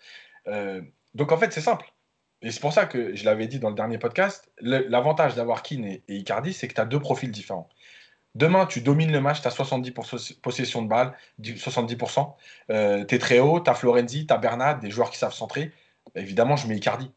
Donc en fait, c'est simple. Et c'est pour ça que je l'avais dit dans le dernier podcast, l'avantage d'avoir Keane et, Icardi, c'est que tu as deux profils différents. Demain, tu domines le match, tu as 70% poss- possession de balle, du- 70%. Euh, tu es très haut, tu as Florenzi, tu as Bernat, des joueurs qui savent centrer. Évidemment, je mets Icardi.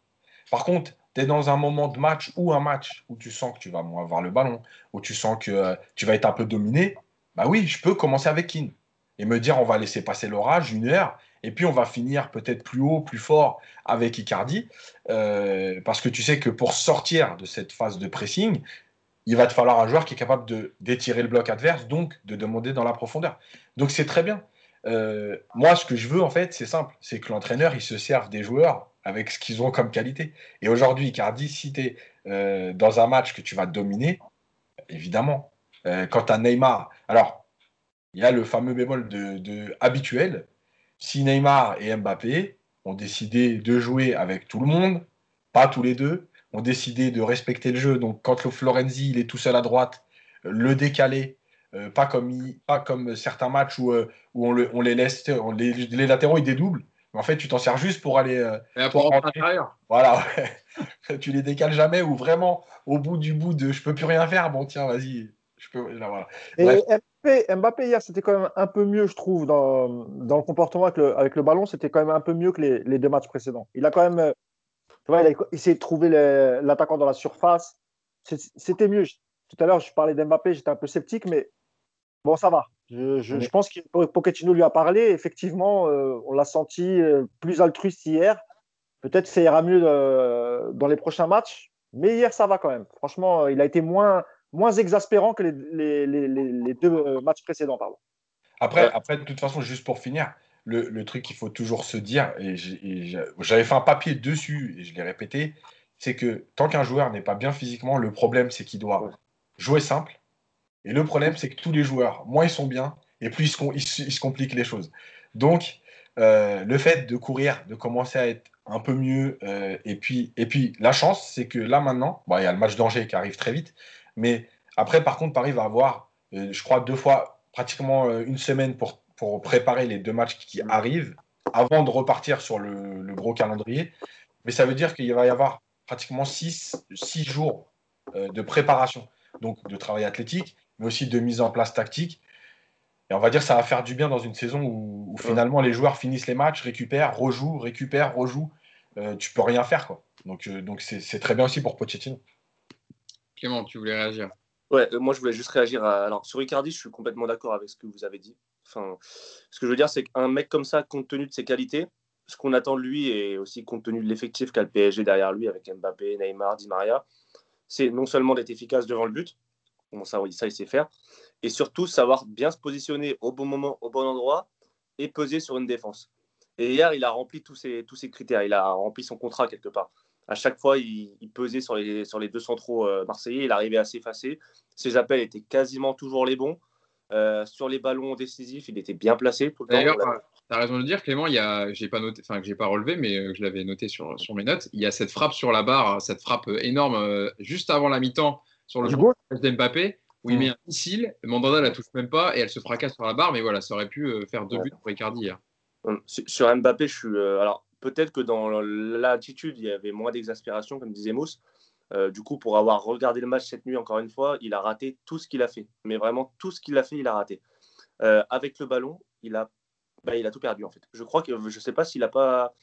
Par contre, tu es dans un moment de match ou un match où tu sens que tu vas avoir le ballon, où tu sens que euh, tu vas être un peu dominé. Bah oui, je peux commencer avec Keane et me dire on va laisser passer l'orage une heure et puis on va finir peut-être plus haut, plus fort avec Icardi euh, parce que tu sais que pour sortir de cette phase de pressing, il va te falloir un joueur qui est capable de d'étirer le bloc adverse, donc de demander dans la profondeur. Donc c'est très bien. Euh, moi, ce que je veux en fait, c'est simple, c'est que l'entraîneur il se serve des joueurs avec ce qu'ils ont comme qualité. Et aujourd'hui, Icardi, si tu es euh, dans un match que tu vas dominer, évidemment, quand tu as Neymar, alors il y a le fameux bémol de habituel. Si Neymar et Mbappé ont décidé de jouer avec tout le monde, pas tous les deux, ont décidé de respecter le jeu. Donc quand le Florenzi il est tout seul à droite, le décaler, euh, pas, comme il- pas comme certains matchs où, euh, où on, le- on les laisse, on les, les latéraux ils dédoublent. Mais en fait, tu t'en sers juste pour aller. euh, Mais pour l'intérieur. voilà, ouais. *laughs* tu les décales jamais ou vraiment au bout du bout de je peux plus rien faire. Bon, tiens, vas-y. Je peux, là, voilà. Et. Mbappé, Mbappé, hier, c'était quand même un peu mieux, je trouve, dans, dans le comportement avec le, avec le ballon. C'était quand même un peu mieux que les, les deux matchs précédents. Il a quand même tu vois, il a essayé de trouver l'attaquant dans la surface. C'était mieux. Tout à l'heure, je parlais d'Mbappé, j'étais un peu sceptique, mais bon, ça va. Je, je- je pense que Pochettino lui a parlé. Effectivement, euh, on l'a senti euh, plus altruiste hier. Peut-être que ça ira mieux euh, dans les prochains matchs. Mais hier, ça va quand même. Franchement, il a été moins, moins exaspérant que les, les- les- les- les deux euh, matchs précédents. Pardon. Après, Ouais. après, de toute façon, juste pour finir, le, le truc qu'il faut toujours se dire, et j'avais fait un papier dessus et je l'ai répété, c'est que tant qu'un joueur n'est pas bien physiquement, le problème c'est qu'il doit Ouais. jouer simple. Et le problème c'est que tous les joueurs, moins ils sont bien, et plus ils se, com- ils se- ils se compliquent les choses. Donc, euh, le fait de courir, de commencer à être un peu mieux, euh, et, puis, et puis la chance, c'est que là maintenant, bon, il y a le match d'Angers qui arrive très vite, mais après, par contre, Paris va avoir, euh, je crois, deux fois, pratiquement euh, une semaine pour, pour préparer les deux matchs qui arrivent avant de repartir sur le, le gros calendrier. Mais ça veut dire qu'il va y avoir pratiquement six, six jours euh, de préparation, donc de travail athlétique, mais aussi de mise en place tactique. Et on va dire que ça va faire du bien dans une saison où, où finalement les joueurs finissent les matchs, récupèrent, rejouent, récupèrent, rejouent. Euh, tu peux rien faire. Quoi. Donc euh, donc c'est c'est très bien aussi pour Pochettino. Tu voulais réagir Ouais, euh, moi je voulais juste réagir. Alors sur Icardi, je suis complètement d'accord avec ce que vous avez dit. Enfin, ce que je veux dire, c'est qu'un mec comme ça, compte tenu de ses qualités, ce qu'on attend de lui et aussi compte tenu de l'effectif qu'a le PSG derrière lui avec Mbappé, Neymar, Di Maria, c'est non seulement d'être efficace devant le but, bon, ça, ça il sait faire, et surtout savoir bien se positionner au bon moment, au bon endroit et peser sur une défense. Et hier, il a rempli tous tous ces critères, il a rempli son contrat quelque part. À chaque fois, il, il pesait sur les, sur les deux centraux euh, marseillais, il arrivait à s'effacer. Ses appels étaient quasiment toujours les bons. Euh, sur les ballons décisifs, il était bien placé tout le temps. D'ailleurs, On l'a- tu as raison de le dire, Clément, il y a, j'ai pas noté, enfin que j'ai pas relevé, mais euh, je l'avais noté sur, sur mes notes. Il y a cette frappe sur la barre, cette frappe euh, énorme euh, juste avant la mi-temps sur le gauche d'Mbappé, où il met un missile, Mandanda la touche même pas et elle se fracasse sur la barre, mais voilà, ça aurait pu euh, faire deux Ouais. buts pour Icardi hier. Hum, Sur sur Mbappé, je suis. euh, alors, peut-être que dans l'attitude, il y avait moins d'exaspération, comme disait Mousse. Euh, du coup, pour avoir regardé le match cette nuit, encore une fois, il a raté tout ce qu'il a fait. Mais vraiment, tout ce qu'il a fait, il a raté. Euh, avec le ballon, il a, bah, il a tout perdu, en fait. Je crois que, je ne sais pas s'il n'a pas,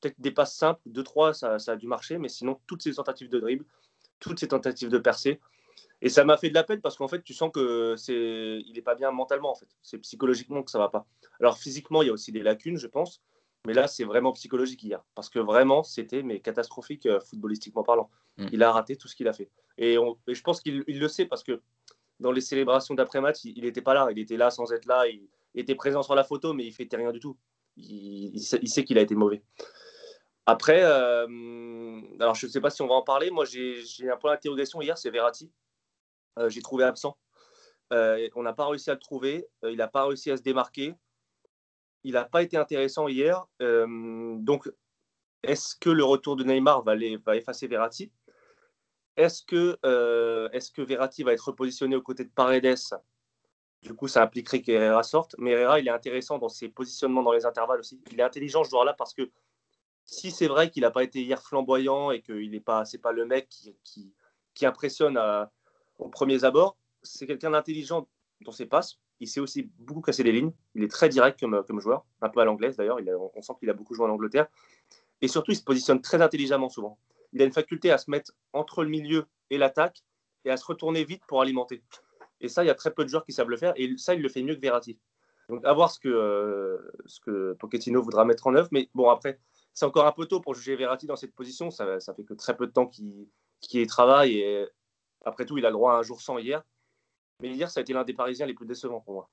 peut-être des passes simples, 2-3, ça, ça, a dû marcher, mais sinon, toutes ses tentatives de dribble, toutes ses tentatives de percée. Et ça m'a fait de la peine parce qu'en fait, tu sens que c'est, il n'est pas bien mentalement, en fait. C'est psychologiquement que ça va pas. Alors, physiquement, il y a aussi des lacunes, je pense. Mais là, c'est vraiment psychologique hier. Parce que vraiment, c'était mais catastrophique euh, footballistiquement parlant. Mm. Il a raté tout ce qu'il a fait. Et, je pense qu'il le sait parce que dans les célébrations d'après-match, il n'était pas là. Il était là sans être là. Il, était présent sur la photo, mais il ne rien du tout. Il, sait, qu'il a été mauvais. Après, euh, alors je ne sais pas si on va en parler. Moi, j'ai un point d'interrogation hier, c'est Verratti. Euh, j'ai trouvé absent. on n'a pas réussi à le trouver. il n'a pas réussi à se démarquer il n'a pas été intéressant hier. Euh, donc, est-ce que le retour de Neymar va, effacer Verratti? Est-ce que, euh, est que Verratti va être repositionné aux côtés de Paredes? Du coup, ça impliquerait qu'Herrera sorte. Mais Herrera, il est intéressant dans ses positionnements dans les intervalles aussi. Il est intelligent, ce joueur-là, parce que si c'est vrai qu'il n'a pas été hier flamboyant et qu'il n'est pas, le mec qui, qui, impressionne aux premiers abords, c'est quelqu'un d'intelligent dans ses passes. Il sait aussi beaucoup casser les lignes. Il est très direct comme, joueur, un peu à l'anglaise d'ailleurs. On sent qu'il a beaucoup joué en Angleterre. Et surtout, il se positionne très intelligemment souvent. Il a une faculté à se mettre entre le milieu et l'attaque et à se retourner vite pour alimenter. Et ça, il y a très peu de joueurs qui savent le faire. Et ça, il le fait mieux que Verratti. Donc, à voir ce que, euh, ce que Pochettino voudra mettre en œuvre. Mais bon, après, c'est encore un peu tôt pour juger Verratti dans cette position. Ça, fait que très peu de temps qu'il qu travaille. Et après tout, il a le droit à un jour sans hier. Mais hier, ça a été l'un des Parisiens les plus décevants pour moi.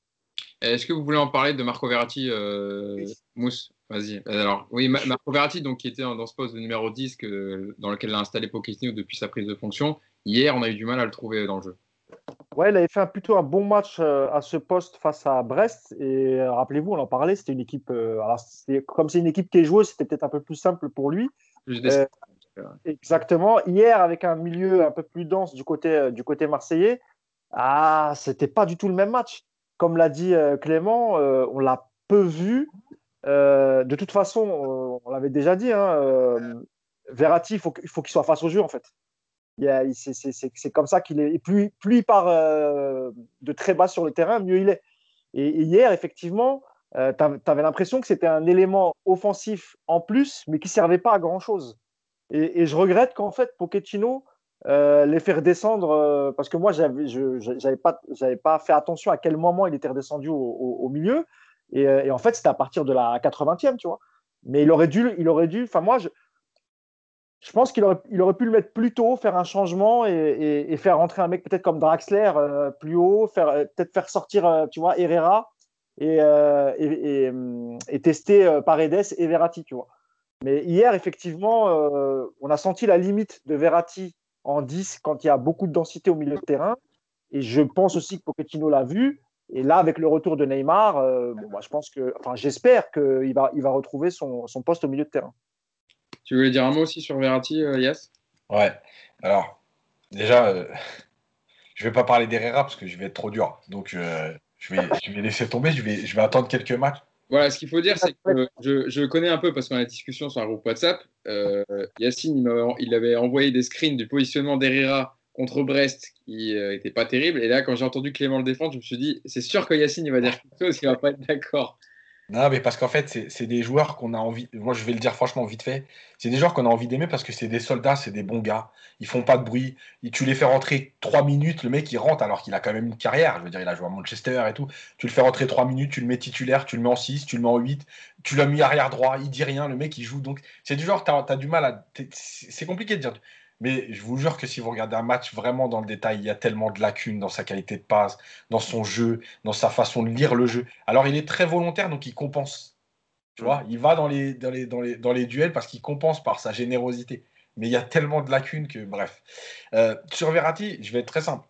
Est-ce que vous voulez en parler de Marco Verratti, euh, Mousse? Vas-y. Alors, oui, Marco Verratti, donc, qui était dans ce poste de numéro 10 que, dans lequel il a installé Pochettino depuis sa prise de fonction. Hier, on a eu du mal à le trouver dans le jeu. Ouais, il avait fait un, plutôt un bon match euh, à ce poste face à Brest. Et euh, rappelez-vous, on en parlait, c'était une équipe. alors comme c'est une équipe qui est joueuse, c'était peut-être un peu plus simple pour lui. exactement. Hier, avec un milieu un peu plus dense du côté, du côté marseillais, ah, c'était pas du tout le même match. Comme l'a dit euh, Clément, euh, on l'a peu vu. Euh, de toute façon, on l'avait déjà dit, hein, Verratti, il faut, qu'il soit face au jeu, en fait. C'est comme ça qu'il est. plus, plus il part de très bas sur le terrain, mieux il est. Et, hier, effectivement, tu avais l'impression que c'était un élément offensif en plus, mais qui ne servait pas à grand-chose. Et, et, je regrette qu'en fait, Pochettino euh, les faire descendre, euh, parce que moi, je n'avais pas, pas fait attention à quel moment il était redescendu au, milieu. Euh, et, en fait, c'était à partir de la 80e, tu vois. Mais il aurait dû, il aurait dû. Enfin, moi, je, je pense qu'il aurait, il aurait pu le mettre plus tôt, faire un changement et, faire rentrer un mec peut-être comme Draxler plus haut, faire peut-être faire sortir, tu vois, Herrera et, et, tester Paredes et Verratti, tu vois. Mais hier, effectivement, on a senti la limite de Verratti en 10 quand il y a beaucoup de densité au milieu de terrain. Et je pense aussi que Pochettino l'a vu. Et là, avec le retour de Neymar, euh, bon, bah, je pense que, enfin, j'espère qu'il va, il va retrouver son, son, poste au milieu de terrain. Tu voulais dire un mot aussi sur Verratti, euh, Yass Ouais. Alors, déjà, euh, *laughs* je vais pas parler d'Herrera parce que je vais être trop dur. Donc, je, vais, je vais laisser tomber. Je vais, je vais attendre quelques matchs. Voilà, ce qu'il faut dire, c'est que je, je, connais un peu parce qu'on a discussion sur un groupe WhatsApp. Euh, Yacine, il, il, avait envoyé des screens du positionnement d'Herrera contre Brest qui n'était euh, pas terrible. Et là, quand j'ai entendu Clément le défendre, je me suis dit, c'est sûr que Yacine, il va dire quelque chose, il va pas être d'accord. Non, mais parce qu'en fait, c'est des joueurs qu'on a envie. Moi, je vais le dire franchement vite fait. C'est des joueurs qu'on a envie d'aimer parce que c'est des soldats, c'est des bons gars. Ils font pas de bruit. tu les fais rentrer 3 minutes, le mec il rentre alors qu'il a quand même une carrière. Je veux dire, il a joué à Manchester et tout. Tu le fais rentrer 3 minutes, tu le mets titulaire, tu le mets en 6, tu le mets en 8, tu l'as mis arrière droit, il dit rien, le mec il joue. Donc, c'est du genre, tu as, as, du mal à. C'est compliqué de dire. Mais je vous jure que si vous regardez un match vraiment dans le détail, il y a tellement de lacunes dans sa qualité de passe, dans son jeu, dans sa façon de lire le jeu. Alors il est très volontaire, donc il compense. Tu vois, il va dans les, dans les, dans les, dans les duels parce qu'il compense par sa générosité. Mais il y a tellement de lacunes que, bref. Euh, sur Verratti, je vais être très simple.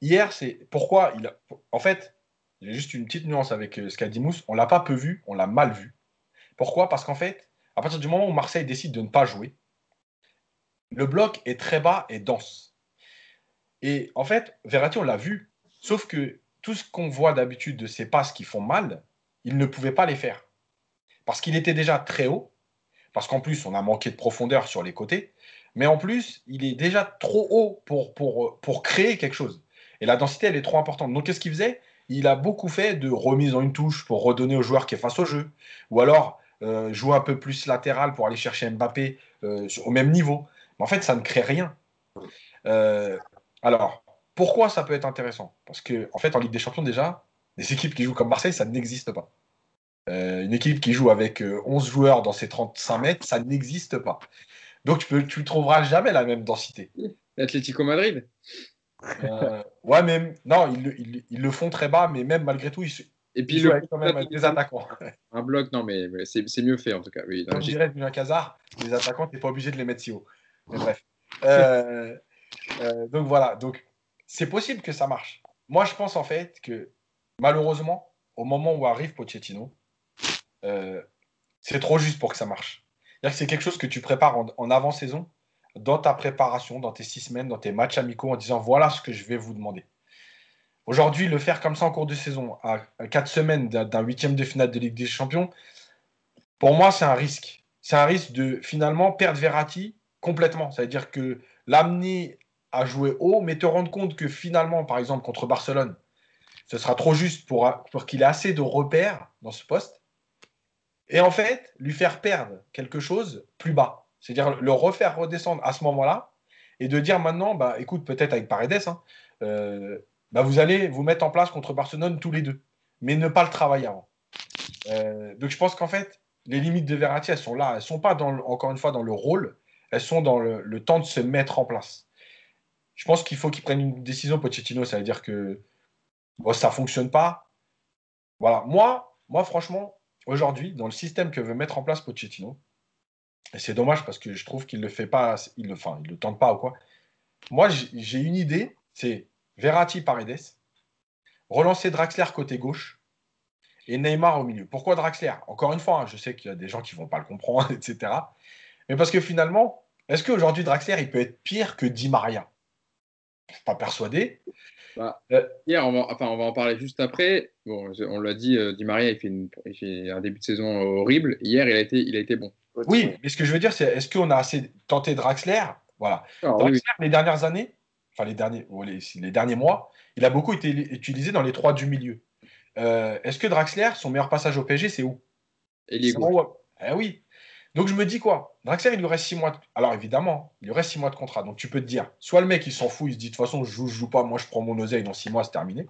Hier, c'est pourquoi il a. En fait, j'ai juste une petite nuance avec euh, ce qu'a dit Mousse. On l'a pas peu vu, on l'a mal vu. Pourquoi? Parce qu'en fait, à partir du moment où Marseille décide de ne pas jouer, le bloc est très bas et dense. Et en fait, Verratti, on l'a vu, sauf que tout ce qu'on voit d'habitude de ces passes qui font mal, il ne pouvait pas les faire. Parce qu'il était déjà très haut. parce qu'en plus, on a manqué de profondeur sur les côtés. Mais en plus, il est déjà trop haut pour, créer quelque chose. Et la densité, elle est trop importante. Donc, qu'est-ce qu'il faisait? Il a beaucoup fait de remise en une touche pour redonner au joueur qui est face au jeu. Ou alors, euh, jouer un peu plus latéral pour aller chercher Mbappé euh, au même niveau. En fait, ça ne crée rien. Euh, alors, pourquoi ça peut être intéressant? Parce que, en fait, en Ligue des Champions, déjà, des équipes qui jouent comme Marseille, ça n'existe pas. une équipe qui joue avec 11 joueurs dans ses 35 mètres, ça n'existe pas. Donc, tu ne tu trouveras jamais la même densité. L'Atlético Madrid euh, ouais, mais non, ils, le font très bas, mais même malgré tout, ils, et puis le quand même des attaquants. Un bloc, non, mais, c'est mieux fait en tout cas. Oui, Comme dirait Julien Cazard, les attaquants, tu n'es pas obligé de les mettre si haut. Bref. Euh, euh, donc voilà, donc c'est possible que ça marche. Moi, je pense en fait que malheureusement, au moment où arrive Pochettino, c'est trop juste pour que ça marche. C'est quelque chose que tu prépares en avant-saison dans ta préparation, dans tes six semaines, dans tes matchs amicaux, en disant voilà ce que je vais vous demander. Aujourd'hui, le faire comme ça en cours de saison, à quatre semaines d'un huitième de finale de Ligue des Champions, pour moi, c'est un risque. C'est un risque de finalement perdre Verratti complètement. C'est-à-dire que l'amener à jouer haut, mais te rendre compte que finalement, par exemple, contre Barcelone, ce sera trop juste pour, pour qu'il ait assez de repères dans ce poste. Et en fait, lui faire perdre quelque chose plus bas. C'est-à-dire le refaire redescendre à ce moment-là et de dire maintenant, bah, écoute, peut-être avec Paredes, hein, euh, bah, vous allez vous mettre en place contre Barcelone tous les deux, mais ne pas le travailler avant. Euh, donc je pense qu'en fait, les limites de Verratti, elles sont là. Elles ne sont pas, encore une fois, dans le rôle, elles sont dans le, temps de se mettre en place. Je pense qu'il faut qu'il prenne une décision, Pochettino, ça veut dire que ça ne fonctionne pas. Voilà, moi, moi franchement, aujourd'hui, dans le système que veut mettre en place Pochettino, et c'est dommage parce que je trouve qu'il ne le fait pas, il le, enfin, il le tente pas ou quoi. Moi, j'ai une idée, c'est Verratti Paredes, relancer Draxler côté gauche et Neymar au milieu. Pourquoi Draxler? Encore une fois, hein, je sais qu'il y a des gens qui vont pas le comprendre, *laughs* etc. Mais parce que finalement, est-ce qu'aujourd'hui Draxler, il peut être pire que Di Maria? Je suis pas persuadé. Bah, euh, hier, on va, enfin, on va en parler juste après. Bon, on l'a dit, euh, Di Maria, il fait, il fait, un début de saison horrible. Hier, il a été, il a été bon. Oui, mais ce que je veux dire, c'est est-ce qu'on a assez tenté Draxler? Voilà. Ah, Draxler, les dernières années, enfin les derniers, les, derniers mois, il a beaucoup été utilisé dans les trois du milieu. Euh, est-ce que Draxler, son meilleur passage au PSG, c'est où? Il est Eh oui. Donc je me dis quoi? Draxler, il lui reste six mois. Alors évidemment, il lui reste six mois de contrat. Donc tu peux te dire, soit le mec, il s'en fout, il se dit de toute façon, je joue, je joue pas, moi je prends mon oseille, dans six mois, c'est terminé.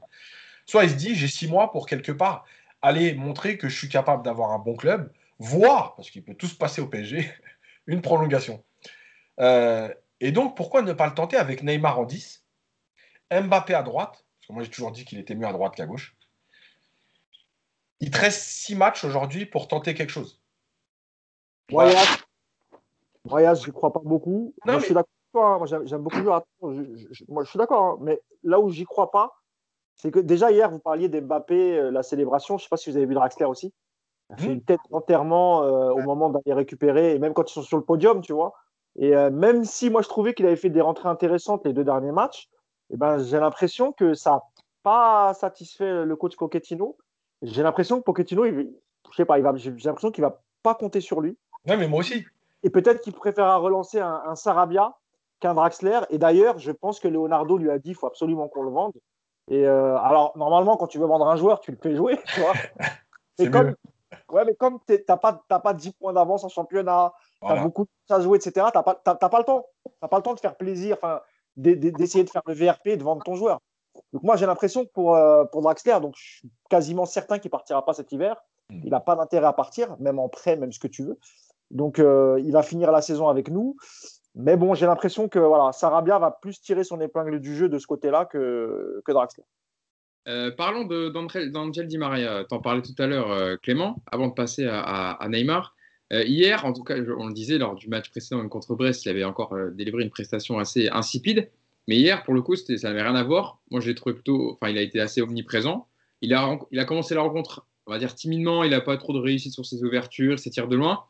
Soit il se dit, j'ai six mois pour quelque part aller montrer que je suis capable d'avoir un bon club, voire, parce qu'il peut tout se passer au PSG, *laughs* une prolongation. Euh, et donc, pourquoi ne pas le tenter avec Neymar en 10, Mbappé à droite, parce que moi j'ai toujours dit qu'il était mieux à droite qu'à gauche. Il te reste 6 matchs aujourd'hui pour tenter quelque chose. Voyage. Voyage, je ne crois pas beaucoup. moi, Je suis d'accord hein. Moi, j'aime beaucoup jouer. Je, moi, je suis d'accord. Hein. Mais là où j'y crois pas, c'est que déjà hier, vous parliez d'Mbappé, euh, la célébration. Je ne sais pas si vous avez vu Draxler aussi. Il fait une tête d'enterrement euh, au moment d'aller récupérer, et même quand ils sont sur le podium, tu vois. Et euh, même si moi je trouvais qu'il avait fait des rentrées intéressantes les deux derniers matchs, eh ben, j'ai l'impression que ça n'a pas satisfait le coach Pochettino. J'ai l'impression que Pochettino, il, je sais pas, il va, j'ai l'impression qu'il va pas compter sur lui. Ouais, mais moi aussi. Et peut-être qu'il préférera relancer un, Sarabia qu'un Draxler. Et d'ailleurs, je pense que Leonardo lui a dit qu'il faut absolument qu'on le vende. Et euh, alors, normalement, quand tu veux vendre un joueur, tu le fais jouer. Tu vois *laughs* C'est comme, Ouais, mais comme tu n'as pas, pas 10 points d'avance en championnat, tu as beaucoup de choses à jouer, etc., tu n'as pas, pas, le temps. Tu pas le temps de faire plaisir, d'essayer de faire le VRP et de vendre ton joueur. Donc moi, j'ai l'impression que pour, euh, pour Draxler, donc je suis quasiment certain qu'il ne partira pas cet hiver. Hmm. Il n'a pas d'intérêt à partir, même en prêt, même ce que tu veux. Donc euh, il va finir la saison avec nous. Mais bon, j'ai l'impression que voilà, Sarabia va plus tirer son épingle du jeu de ce côté-là que, que Draxler. Euh, parlons d'Angel Di Maria. Tu en parlais tout à l'heure, euh, Clément, avant de passer à, Neymar. Hier, en tout cas, on le disait lors du match précédent contre Brest, il avait encore délivré une prestation assez insipide. Mais hier, pour le coup, ça n'avait rien à voir. Moi, je l'ai trouvé plutôt. Enfin, il a été assez omniprésent. Il a, il a commencé la rencontre, on va dire timidement. Il n'a pas trop de réussite sur ses ouvertures, ses tirs de loin.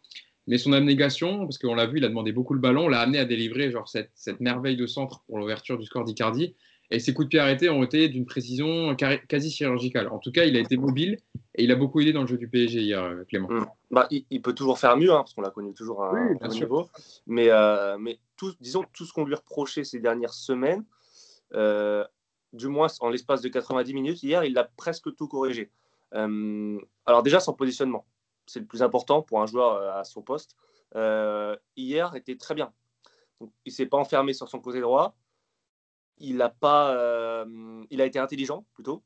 Mais son abnégation, parce qu'on l'a vu, il a demandé beaucoup le ballon, l'a amené à délivrer genre cette, cette merveille de centre pour l'ouverture du score d'Icardi. et ses coups de pied arrêtés ont été d'une précision quasi chirurgicale. En tout cas, il a été mobile et il a beaucoup aidé dans le jeu du PSG hier, euh, Clément. Mm. Bah, il, peut toujours faire mieux, hein, parce qu'on l'a connu toujours à un haut niveau. Mais, euh, mais tout, disons tout ce qu'on lui reprochait ces dernières semaines, euh, du moins en l'espace de 90 minutes, hier, il a presque tout corrigé. alors déjà, son positionnement, c'est le plus important pour un joueur à son poste. hier était très bien. Donc, il ne s'est pas enfermé sur son côté droit il a pas, euh, il a été intelligent plutôt.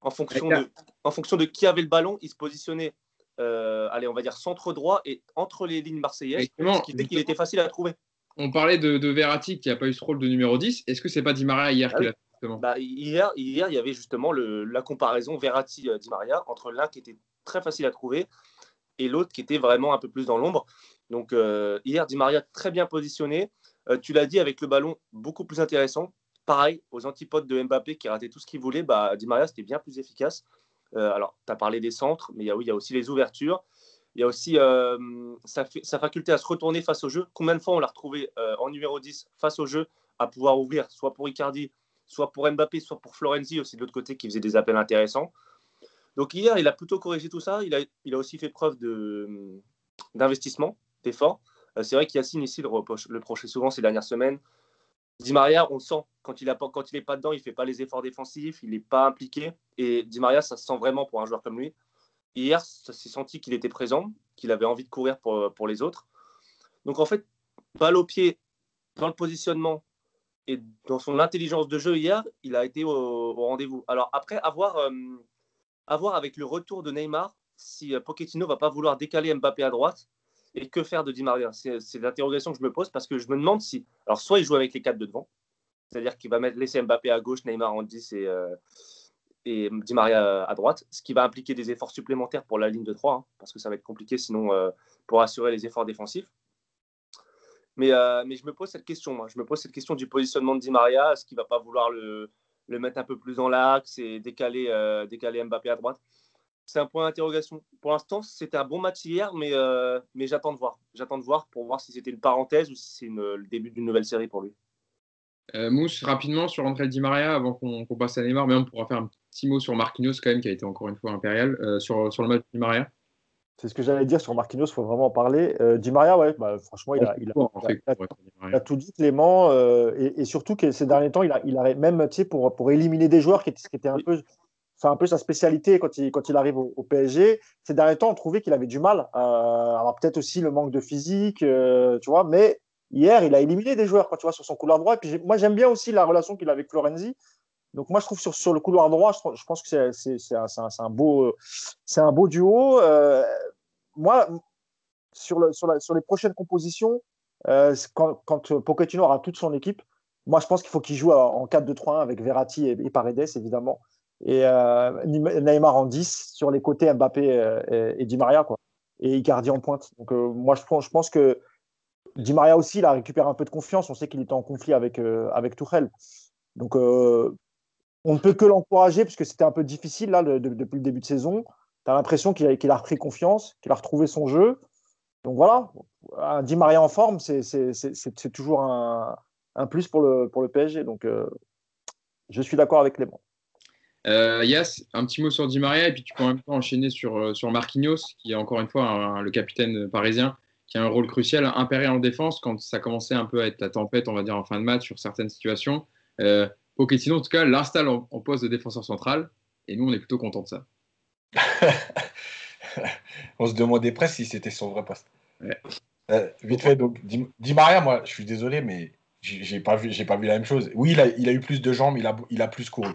En fonction, de, en fonction de qui avait le ballon, il se positionnait, euh, allez, on va dire centre droit et entre les lignes marseillaises, ce qui fait qu'il était facile à trouver. On parlait de, de Verratti qui n'a pas eu ce rôle de numéro 10. Est-ce que c'est pas Di Maria hier ah qui l'a fait bah, hier, hier, il y avait justement le, la comparaison Verratti-Di euh, Maria entre l'un qui était très facile à trouver et l'autre qui était vraiment un peu plus dans l'ombre. Donc hier, Di Maria très bien positionné. tu l'as dit avec le ballon beaucoup plus intéressant pareil, aux antipodes de Mbappé qui ratait tout ce qu'il voulait, bah, Di Maria, c'était bien plus efficace. Euh, alors, tu as parlé des centres, mais il oui, y a aussi les ouvertures. Il y a aussi euh, sa, faculté à se retourner face au jeu. Combien de fois on l'a retrouvé euh, en numéro 10 face au jeu à pouvoir ouvrir, soit pour Icardi, soit pour Mbappé, soit pour Florenzi aussi de l'autre côté qui faisait des appels intéressants. Donc hier, il a plutôt corrigé tout ça. Il a, il a aussi fait preuve d'investissement, d'effort. C'est vrai qu'Yacine ici le, reproche, le reprochait souvent ces dernières semaines. Di Maria, on sent quand il n'est pas dedans, il ne fait pas les efforts défensifs, il n'est pas impliqué. Et Di Maria, ça se sent vraiment pour un joueur comme lui. hier, ça s'est senti qu'il était présent, qu'il avait envie de courir pour, pour les autres. Donc en fait, balle au pied, dans le positionnement et dans son intelligence de jeu hier, il a été au, rendez-vous. Alors après, avoir euh, avec le retour de Neymar si euh, Pochettino va pas vouloir décaler Mbappé à droite et que faire de Di Maria? C'est l'interrogation que je me pose parce que je me demande si. Alors, soit il joue avec les quatre de devant, c'est-à-dire qu'il va laisser Mbappé à gauche, Neymar en 10 et, euh, Di Maria à droite, ce qui va impliquer des efforts supplémentaires pour la ligne de 3, hein, parce que ça va être compliqué sinon euh, pour assurer les efforts défensifs. Mais, euh, mais je me pose cette question, moi. Je me pose cette question du positionnement de Di Maria. Est-ce qu'il va pas vouloir le, le, mettre un peu plus dans l'axe et décaler, décaler Mbappé à droite c'est un point d'interrogation. Pour l'instant, c'était un bon match hier, mais, euh, mais j'attends de voir. J'attends de voir pour voir si c'était une parenthèse ou si c'est le début d'une nouvelle série pour lui. Euh, Mousse, rapidement sur de Di Maria avant qu'on passe à Neymar, mais on pourra faire un petit mot sur Marquinhos quand même, qui a été encore une fois impérial, euh, sur, le match de Maria. C'est ce que j'allais dire sur Marquinhos, il faut vraiment en parler. Di Maria, ouais, bah, franchement, il a, il, a, tout dit, Clément, et, et, surtout que ces derniers temps, il a, il a même, pour, pour éliminer des joueurs qui, qui étaient un peu c'est un peu sa spécialité quand il, quand il arrive au, PSG. Ces derniers temps, on trouvait qu'il avait du mal. Euh, alors peut-être aussi le manque de physique, euh, tu vois, mais hier, il a éliminé des joueurs quand tu vois sur son couloir droit. Et puis moi, j'aime bien aussi la relation qu'il a avec Florenzi. Donc moi, je trouve sur, sur le couloir droit, je, pense que c'est un, un, beau, un beau duo. Euh, moi, sur, les prochaines compositions, quand, quand Pochettino aura toute son équipe, moi, je pense qu'il faut qu'il joue en 4-2-3-1 avec Verratti et, Paredes, évidemment. Et euh, Neymar en 10 sur les côtés Mbappé euh, et, Di Maria quoi. Et Icardi en pointe. Donc euh, moi je pense, que Di Maria aussi il a récupéré un peu de confiance. On sait qu'il était en conflit avec avec donc on ne peut que l'encourager parce que c'était un peu difficile là depuis le début de saison tu as l'impression qu'il a, repris confiance qu'il a retrouvé son jeu donc voilà un Di Maria en forme c'est, toujours un, plus pour le, PSG donc je suis d'accord avec Clément euh, Yas, un petit mot sur Di Maria et puis tu peux en même temps enchaîner sur, euh, Marquinhos, qui est encore une fois le capitaine parisien, qui a un rôle crucial, impérial en défense quand ça commençait un peu à être la tempête, on va dire, en fin de match sur certaines situations. Euh, Pochettino, en tout cas, l'installe en, poste de défenseur central et nous, on est plutôt content de ça. *laughs* on se demandait presque si c'était son vrai poste. Euh, vite fait, donc, Di, Maria, moi, je suis désolé, mais j'ai pas, vu, pas vu la même chose. Oui, il a, il a eu plus de jambes, il a, il a plus couru.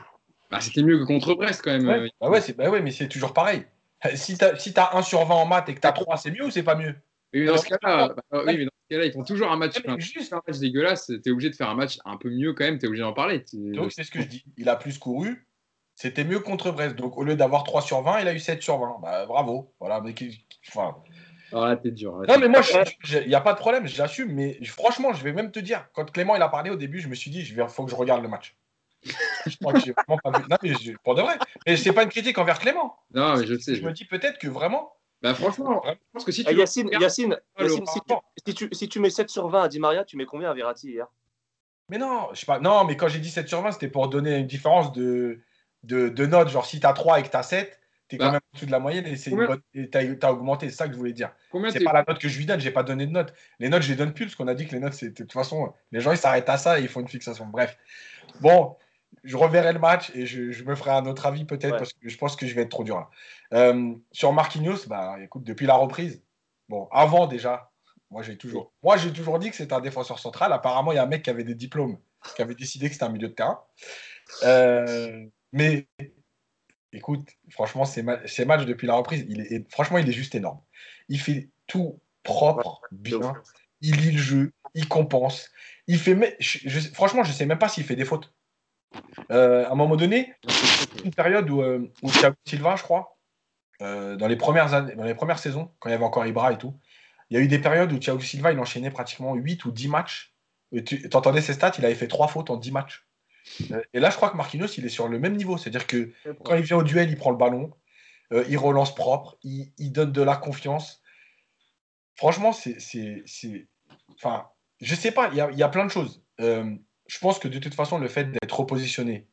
Bah, c'était mieux que contre Brest quand même. Ouais, bah ouais, bah ouais mais c'est toujours pareil. *laughs* Si tu as, si as 1 sur 20 en maths et que tu as 3, c'est mieux ou c'est pas mieux? Oui, dans ce cas-là, bah, oui, ils font toujours un match, juste un match dégueulasse. Tu es obligé de faire un match un peu mieux quand même, tu es obligé d'en parler. Donc c'est ce que je dis. Il a plus couru, c'était mieux contre Brest. Donc au lieu d'avoir 3 sur 20, il a eu 7 sur 20. Bah, bravo. Voilà, mais enfin... Ah, t'es dur. non, mais moi, il n'y a pas de problème, j'assume. Mais franchement, je vais même te dire, quand Clément il a parlé au début, je me suis dit, il faut que je regarde le match *laughs* je crois que j'ai vraiment pas vu. Non, mais pour de vrai. Mais c'est pas une critique envers Clément. Non, mais je sais. Je, me dis peut-être que vraiment. Bah franchement, je pense que si tu. Yacine, Yacine, si, tu, si, tu, mets 7 sur 20 à Di Maria, tu mets combien à Verratti hier? Mais non, je sais pas. Non, mais quand j'ai dit 7 sur 20, c'était pour donner une différence de, de, de notes. Genre, si tu as 3 et que tu as 7, tu es quand Bah. même au-dessus de la moyenne et tu as, augmenté. C'est ça que je voulais dire. C'est pas la note que je lui donne, j'ai pas donné de note. Les notes, je les donne plus parce qu'on a dit que les notes, c'était de toute façon, les gens ils s'arrêtent à ça et ils font une fixation. Bref. Bon, je reverrai le match et je, je me ferai un autre avis peut-être Ouais. parce que je pense que je vais être trop dur là. Euh, sur Marquinhos, bah écoute, depuis la reprise, bon, avant déjà, moi j'ai toujours, moi j'ai toujours dit que c'était un défenseur central. Apparemment, il y a un mec qui avait des diplômes, qui avait décidé que c'était un milieu de terrain. Euh, mais écoute, franchement, ces, ma- ces matchs depuis la reprise, il est, franchement, il est juste énorme. Il fait tout propre, bien. Il lit le jeu, il compense. Il fait, mais, je- je- franchement, je sais même pas s'il fait des fautes. Euh, à un moment donné, une période où, euh, où Thiago Silva, je crois, euh, dans, les premières années, dans les premières saisons, quand il y avait encore Ibra et tout, il y a eu des périodes où Thiago Silva, il enchaînait pratiquement 8 ou 10 matchs. Et tu entendais ses stats, il avait fait 3 fautes en 10 matchs. Euh, Et là, je crois que Marquinhos, il est sur le même niveau. C'est-à-dire que quand il vient au duel, il prend le ballon, euh, il relance propre, il, il donne de la confiance. Franchement, c'est. Enfin, je sais pas, il y a, y a plein de choses. Euh, je pense que de toute façon, le fait d'être repositionné,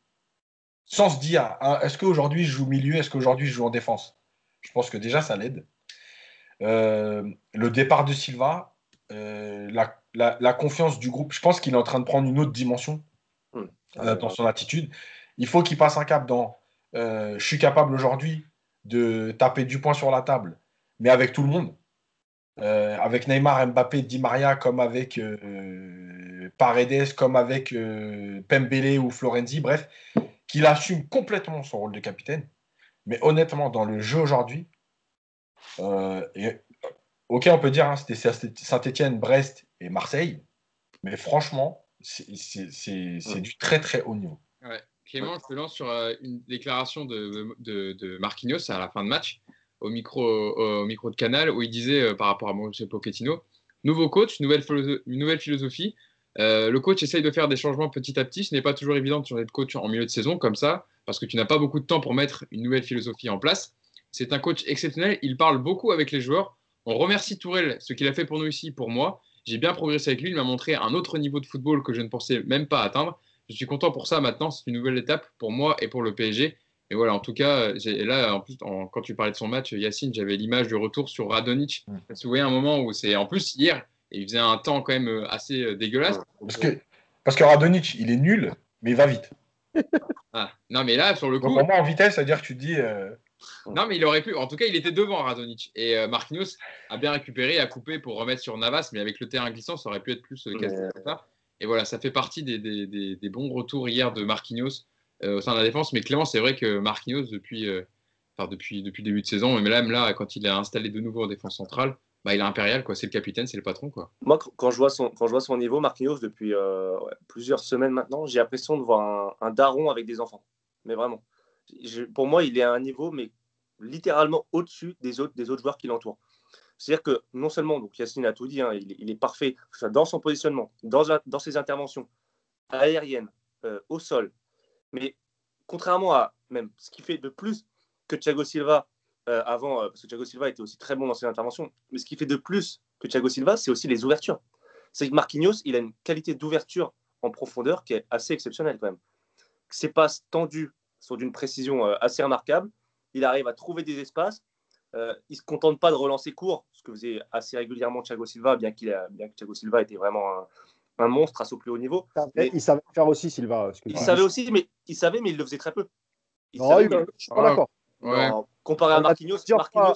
sans se dire, hein, est-ce qu'aujourd'hui je joue milieu, est-ce qu'aujourd'hui je joue en défense? Je pense que déjà, ça l'aide. Euh, le départ de Silva, la, la- la confiance du groupe, je pense qu'il est en train de prendre une autre dimension euh, dans son attitude. Il faut qu'il passe un cap dans euh, je suis capable aujourd'hui de taper du poing sur la table, mais avec tout le monde. Euh, avec Neymar, Mbappé, Di Maria, comme avec Paredes, comme avec Pembele ou Florenzi, bref, qu'il assume complètement son rôle de capitaine. Mais honnêtement, dans le jeu aujourd'hui, ok, on peut dire hein, c'était Saint-Etienne, Brest et Marseille, mais franchement, c'est c'est du très très haut niveau. Ouais. Clément, je te lance sur euh, une déclaration de, de, de Marquinhos à la fin de match au micro, au, au micro de Canal où il disait euh, par rapport à Mauricio Pochettino Nouveau coach, nouvelle, une nouvelle philosophie. Euh, le coach essaye de faire des changements petit à petit. Ce n'est pas toujours évident de changer de coach en milieu de saison comme ça parce que tu n'as pas beaucoup de temps pour mettre une nouvelle philosophie en place. C'est un coach exceptionnel. Il parle beaucoup avec les joueurs. On remercie Tourelle, ce qu'il a fait pour nous ici, pour moi. J'ai bien progressé avec lui. Il m'a montré un autre niveau de football que je ne pensais même pas atteindre. Je suis content pour ça maintenant. C'est une nouvelle étape pour moi et pour le PSG. Et voilà, en tout cas, là, en plus, en- quand tu parlais de son match, Yacine, j'avais l'image du retour sur Radonic. Te souviens un moment où c'est. En plus, hier, il faisait un temps quand même euh, assez euh, dégueulasse. Parce que, parce que Radonic, il est nul, mais il va vite. Ah, non, mais là, sur le Donc coup. au moins en vitesse, c'est-à-dire que tu te dis. euh, Non, mais il aurait pu. En tout cas, il était devant Radonic. Et euh, Marquinhos a bien récupéré, a coupé pour remettre sur Navas. Mais avec le terrain glissant, ça aurait pu être plus euh, Mais-. Et voilà, ça fait partie des, des- des- des bons retours hier de Marquinhos euh, au sein de la défense. Mais Clément, c'est vrai que Marquinhos, depuis, euh, enfin, depuis, depuis début de saison, mais même là, quand il a installé de nouveau en défense centrale, bah, il est impérial. quoi. C'est le capitaine, c'est le patron. quoi. Moi, qu- quand je vois son, quand je vois son niveau, Marquinhos, depuis euh, ouais, plusieurs semaines maintenant, j'ai l'impression de voir un, un daron avec des enfants. Mais vraiment. Pour moi, il est à un niveau, mais littéralement au-dessus des autres, des autres joueurs qui l'entourent. C'est-à-dire que non seulement, donc Yacine a tout dit, hein, il, est- parfait dans son positionnement, dans ses interventions aériennes, euh, au sol, mais contrairement à même ce qui fait de plus que Thiago Silva euh, avant, euh, parce que Thiago Silva était aussi très bon dans ses interventions, mais ce qui fait de plus que Thiago Silva, c'est aussi les ouvertures. C'est que Marquinhos, il a une qualité d'ouverture en profondeur qui est assez exceptionnelle quand même. Ses passes tendues sont d'une précision euh, assez remarquable. Il arrive à trouver des espaces. Euh, il ne se contente pas de relancer court, ce que faisait assez régulièrement Thiago Silva, bien, qu'il a- bien que Thiago Silva était vraiment un, un monstre à son plus haut niveau. Mais- Il savait faire aussi, Silva. ce que Il savait aussi, mais il savait, mais il le faisait très peu. Il Non, savait, il- mais- je suis pas d'accord. Ouais. comparé à Marquinhos, Marquinhos,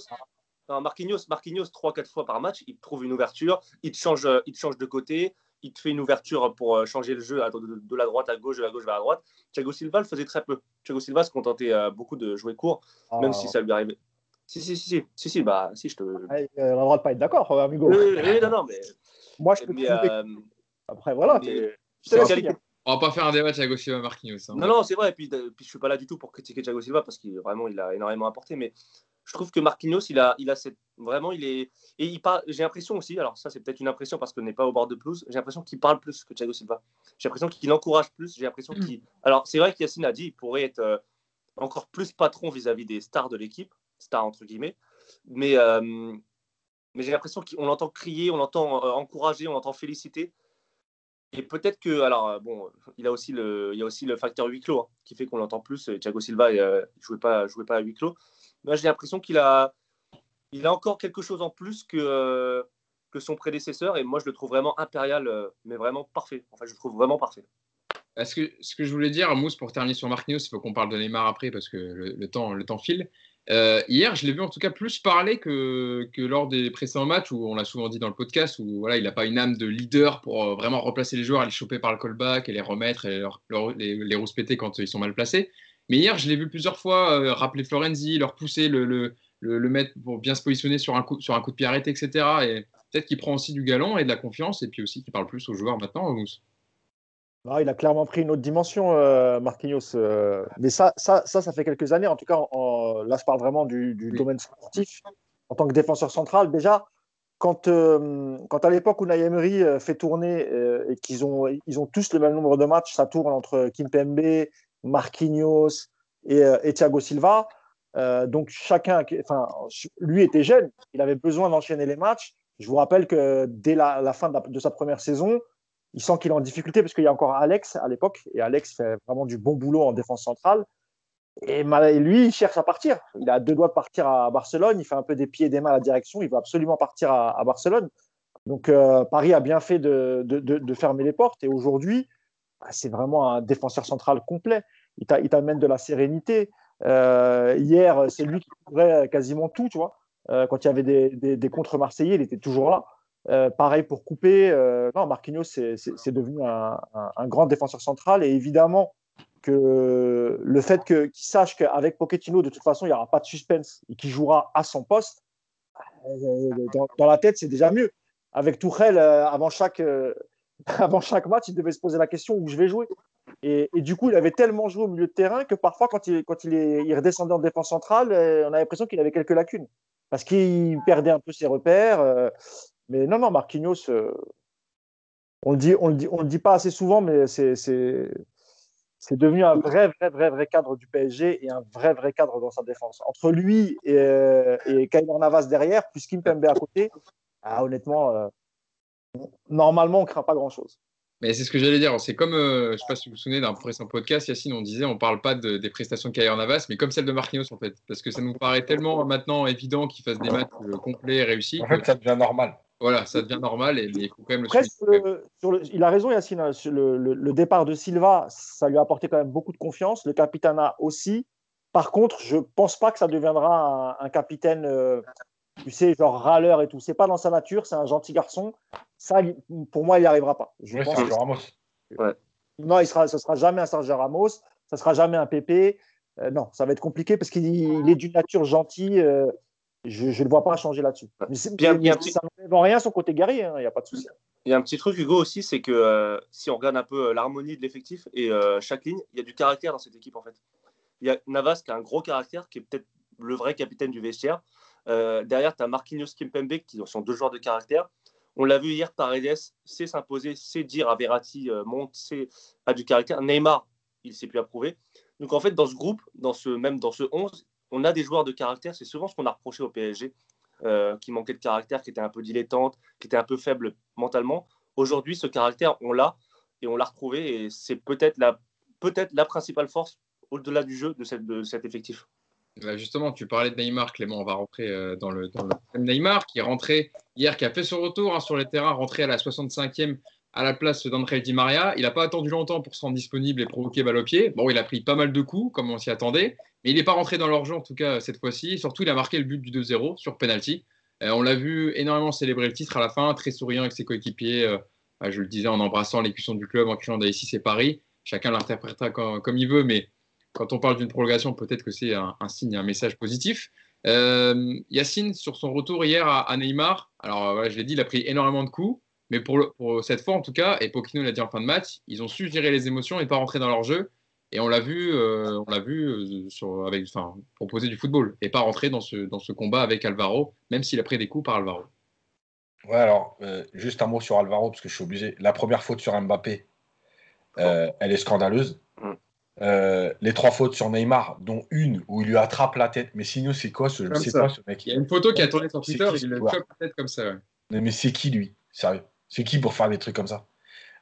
Marquinhos, Marquinhos 3-4 fois par match, il trouve une ouverture, il change, euh, il change de côté, il te fait une ouverture pour euh, changer le jeu de, la droite à gauche, de la gauche vers la droite. Thiago Silva le faisait très peu. Thiago Silva se contentait euh, beaucoup de jouer court, même Ah, si ça lui arrivait. Si, si, si, si, si, si, bah, si, je te. Oui, ouais, On a le droit de pas être d'accord, euh, amigo. oui, non, non, mais. Moi, je peux euh, Après, voilà. On va pas faire un débat Thiago Silva Marquinhos. hein. Non, non, c'est vrai. Et puis, puis je suis pas là du tout pour critiquer Thiago Silva parce qu'il vraiment il a énormément apporté. Mais je trouve que Marquinhos, il a, il a cette vraiment, il est et il parle. J'ai l'impression aussi. Alors ça, c'est peut-être une impression parce qu'on n'est pas au bord de pelouse. J'ai l'impression qu'il parle plus que Thiago Silva. J'ai l'impression qu'il encourage plus. J'ai l'impression qu'il. Alors c'est vrai qu'Yacine a dit, il pourrait être euh, encore plus patron vis-à-vis des stars de l'équipe, stars entre guillemets. Mais euh, mais j'ai l'impression qu'on l'entend crier, on l'entend euh, encourager, on l'entend féliciter. Et peut-être que, alors, bon, il, a aussi le, il y a aussi le facteur huis clos hein, qui fait qu'on l'entend plus. Thiago Silva ne jouait, pas, jouait pas à huis clos. Moi, j'ai l'impression qu'il a, il a encore quelque chose en plus que, que son prédécesseur. Et moi, je le trouve vraiment impérial, mais vraiment parfait. Enfin, je le trouve vraiment parfait. Ce que, ce que je voulais dire, Mousse, pour terminer sur Marquinhos, il faut qu'on parle de Neymar après parce que le, temps, le temps file. Euh, hier, je l'ai vu en tout cas plus parler que, que lors des précédents matchs où on l'a souvent dit dans le podcast où voilà, il n'a pas une âme de leader pour euh, vraiment replacer les joueurs, les choper par le callback et les remettre et les, les rouspéter quand ils sont mal placés. Mais hier, je l'ai vu plusieurs fois euh, rappeler Florenzi, leur pousser, le, le, le, mettre pour bien se positionner sur un coup, sur un coup de pied arrêté, etc. Et peut-être qu'il prend aussi du galon et de la confiance et puis aussi qu'il parle plus aux joueurs maintenant. Mousse. Ah, il a clairement pris une autre dimension, euh, Marquinhos. Euh. mais ça, ça, ça, ça fait quelques années. En tout cas, là, je parle vraiment du, domaine sportif. En tant que défenseur central, déjà, quand, euh, quand à l'époque où Emery fait tourner et qu'ils ont, ils ont tous le même nombre de matchs, ça tourne entre Kimpembe, Marquinhos et, et Thiago Silva. donc chacun, enfin, lui était jeune, il avait besoin d'enchaîner les matchs. Je vous rappelle que dès la, fin de, sa première saison, il sent qu'il est en difficulté parce qu'il y a encore Alex à l'époque et Alex fait vraiment du bon boulot en défense centrale. Et lui, il cherche à partir. Il a deux doigts de partir à Barcelone. Il fait un peu des pieds et des mains à la direction. Il veut absolument partir à, Barcelone. Donc euh, Paris a bien fait de, fermer les portes. Et aujourd'hui, c'est vraiment un défenseur central complet. Il t'amène de la sérénité. Euh, hier, c'est lui qui couvrait quasiment tout. Tu vois. Euh, quand il y avait des, des, des contre marseillais, il était toujours là. Euh, pareil pour couper. Non, Marquinhos, c'est devenu un, grand défenseur central. Et évidemment que le fait qu'il sache qu'avec Pochettino, de toute façon, il n'y aura pas de suspense et qu'il jouera à son poste, euh, dans, la tête, c'est déjà mieux. Avec Tourelle, avant, chaque, *laughs* avant chaque match, il devait se poser la question où je vais jouer. Et, du coup, il avait tellement joué au milieu de terrain que parfois, quand il, quand il, est, redescendait en défense centrale, on a l'impression qu'il avait quelques lacunes. Parce qu'il perdait un peu ses repères. Mais non, non, Marquinhos, euh, on le dit, on le dit, on le dit pas assez souvent, mais c'est, devenu un vrai, vrai, vrai, vrai cadre du PSG et un vrai, vrai cadre dans sa défense. Entre lui et, euh, et Navas derrière, plus Kimpembe à côté, ah, honnêtement, euh, normalement, on craint pas grand-chose. Mais c'est ce que j'allais dire. C'est comme, je ne sais pas si vous vous souvenez d'un précédent podcast, Yacine, on disait, on ne parle pas des prestations de Kayer Navas, mais comme celle de Marquinhos, en fait. Parce que ça nous paraît tellement maintenant évident qu'il fasse des matchs complets et réussis. En fait, ça devient normal. Voilà, ça devient normal et il faut quand même le, Il a raison, Yacine. Hein, le, départ de Silva, ça lui a apporté quand même beaucoup de confiance. Le capitana aussi. Par contre, je ne pense pas que ça deviendra un, capitaine, euh, tu sais, genre râleur et tout. C'est pas dans sa nature, c'est un gentil garçon. Ça, pour moi, il n'y arrivera pas. Je pense Ramos. Non, il sera, ce ne sera jamais un Sergio Ramos, ça ne sera jamais un Pépé. Euh, non, ça va être compliqué parce qu'il est d'une nature gentille. Euh, je ne le vois pas changer là-dessus. Ça n'enlève rien son côté guerrier, hein, il n'y a pas de souci. Il y a un petit truc, Hugo, aussi, c'est que euh, si on regarde un peu l'harmonie de l'effectif et euh, chaque ligne, il y a du caractère dans cette équipe, en fait. Il y a Navas qui a un gros caractère, qui est peut-être le vrai capitaine du vestiaire. Derrière, tu as Marquinhos Kimpembe, qui sont deux joueurs de caractère. On l'a vu hier, Paredes sait s'imposer, sait dire à Verratti, monte, sait, a du caractère. Neymar, il s'est plus approuver. Donc en fait, dans ce groupe, dans ce, même dans ce 11, on a des joueurs de caractère. C'est souvent ce qu'on a reproché au PSG, euh, qui manquait de caractère, qui était un peu dilettante, qui était un peu faible mentalement. Aujourd'hui, ce caractère, on l'a et on l'a retrouvé. Et c'est peut-être la, peut la principale force au-delà du jeu de cet effectif. Justement, tu parlais de Neymar, Clément, on va rentrer euh, dans le, Neymar, qui est rentré hier, qui a fait son retour hein, sur les terrains, rentré à la 65e à la place d'André Di Maria. Il n'a pas attendu longtemps pour se rendre disponible et provoquer balle au pied. Bon, il a pris pas mal de coups, comme on s'y attendait, mais il n'est pas rentré dans leur jeu, en tout cas, cette fois-ci. Surtout, il a marqué le but du 2-0 sur penalty. Euh, on l'a vu énormément célébrer le titre à la fin, très souriant avec ses coéquipiers. Euh, bah, je le disais en embrassant l'écusson du club, en criant d'ici c'est Paris. Chacun l'interprétera comme, il veut, mais quand on parle d'une prolongation, peut-être que c'est un, signe, un message positif. Euh, Yacine, sur son retour hier à, Neymar, alors je l'ai dit, il a pris énormément de coups. Mais pour, cette fois, en tout cas, et Pochettino l'a dit en fin de match, ils ont su gérer les émotions et pas rentrer dans leur jeu. Et on l'a vu, euh, on l'a vu euh, sur, avec, enfin, proposer du football et pas rentrer dans ce, dans ce combat avec Alvaro, même s'il a pris des coups par Alvaro. Ouais, alors, euh, juste un mot sur Alvaro, parce que je suis obligé. La première faute sur Mbappé, elle est scandaleuse. Mm. les trois fautes sur Neymar, dont une où il lui attrape la tête. Mais sinon, c'est quoi ce, quoi, ce mec Il y a une photo qui a tourné sur Twitter, il le chope la tête comme ça. Mais c'est qui lui? Sérieux? C'est qui pour faire des trucs comme ça?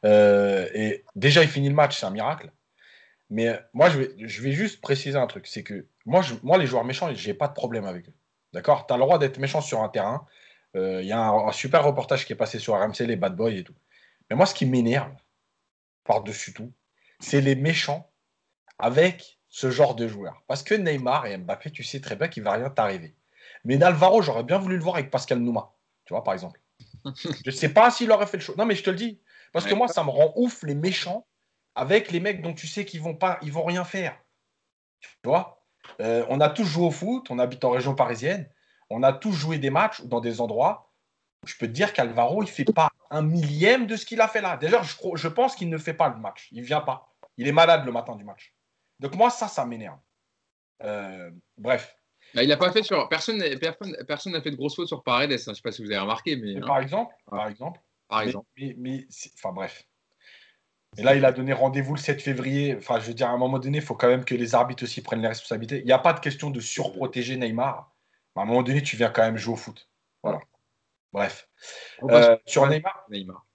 Euh, et déjà, il finit le match, c'est un miracle. Mais moi, je vais, je vais juste préciser un truc c'est que moi, je, moi, les joueurs méchants, j'ai pas de problème avec eux. D'accord? Tu as le droit d'être méchant sur un terrain. Il y a un, un, super reportage qui est passé sur RMC, les bad boys et tout. Mais moi, ce qui m'énerve, par-dessus tout, c'est les méchants avec ce genre de joueurs. Parce que Neymar et Mbappé, tu sais très bien qu'il ne va rien t'arriver. Mais Nalvaro, j'aurais bien voulu le voir avec Pascal Nouma, tu vois, par exemple. *laughs* je ne sais pas s'il aurait fait le show. Non, mais je te le dis. Parce que moi, ça me rend ouf les méchants avec les mecs dont tu sais qu'ils vont pas, ils vont rien faire. Tu vois? Euh, On a tous joué au foot, on habite en région parisienne, on a tous joué des matchs dans des endroits. Je peux te dire qu'Alvaro, il fait pas un millième de ce qu'il a fait là. D'ailleurs, je, je pense qu'il ne fait pas le match. Il vient pas. Il est malade le matin du match. Donc moi, ça, ça m'énerve. Euh, bref. Bah, il n'a pas fait sur. Personne personne, personne n'a fait de grosses fautes sur Paredes. Hein. Je ne sais pas si vous avez remarqué. Mais, hein. Par exemple. Par exemple. Par exemple. Mais, enfin bref. Et là, il a donné rendez-vous le 7 février. Enfin, je veux dire, à un moment donné, il faut quand même que les arbitres aussi prennent les responsabilités. Il n'y a pas de question de surprotéger Neymar. À un moment donné, tu viens quand même jouer au foot. Voilà. Bref. Euh, sur Neymar, Neymar.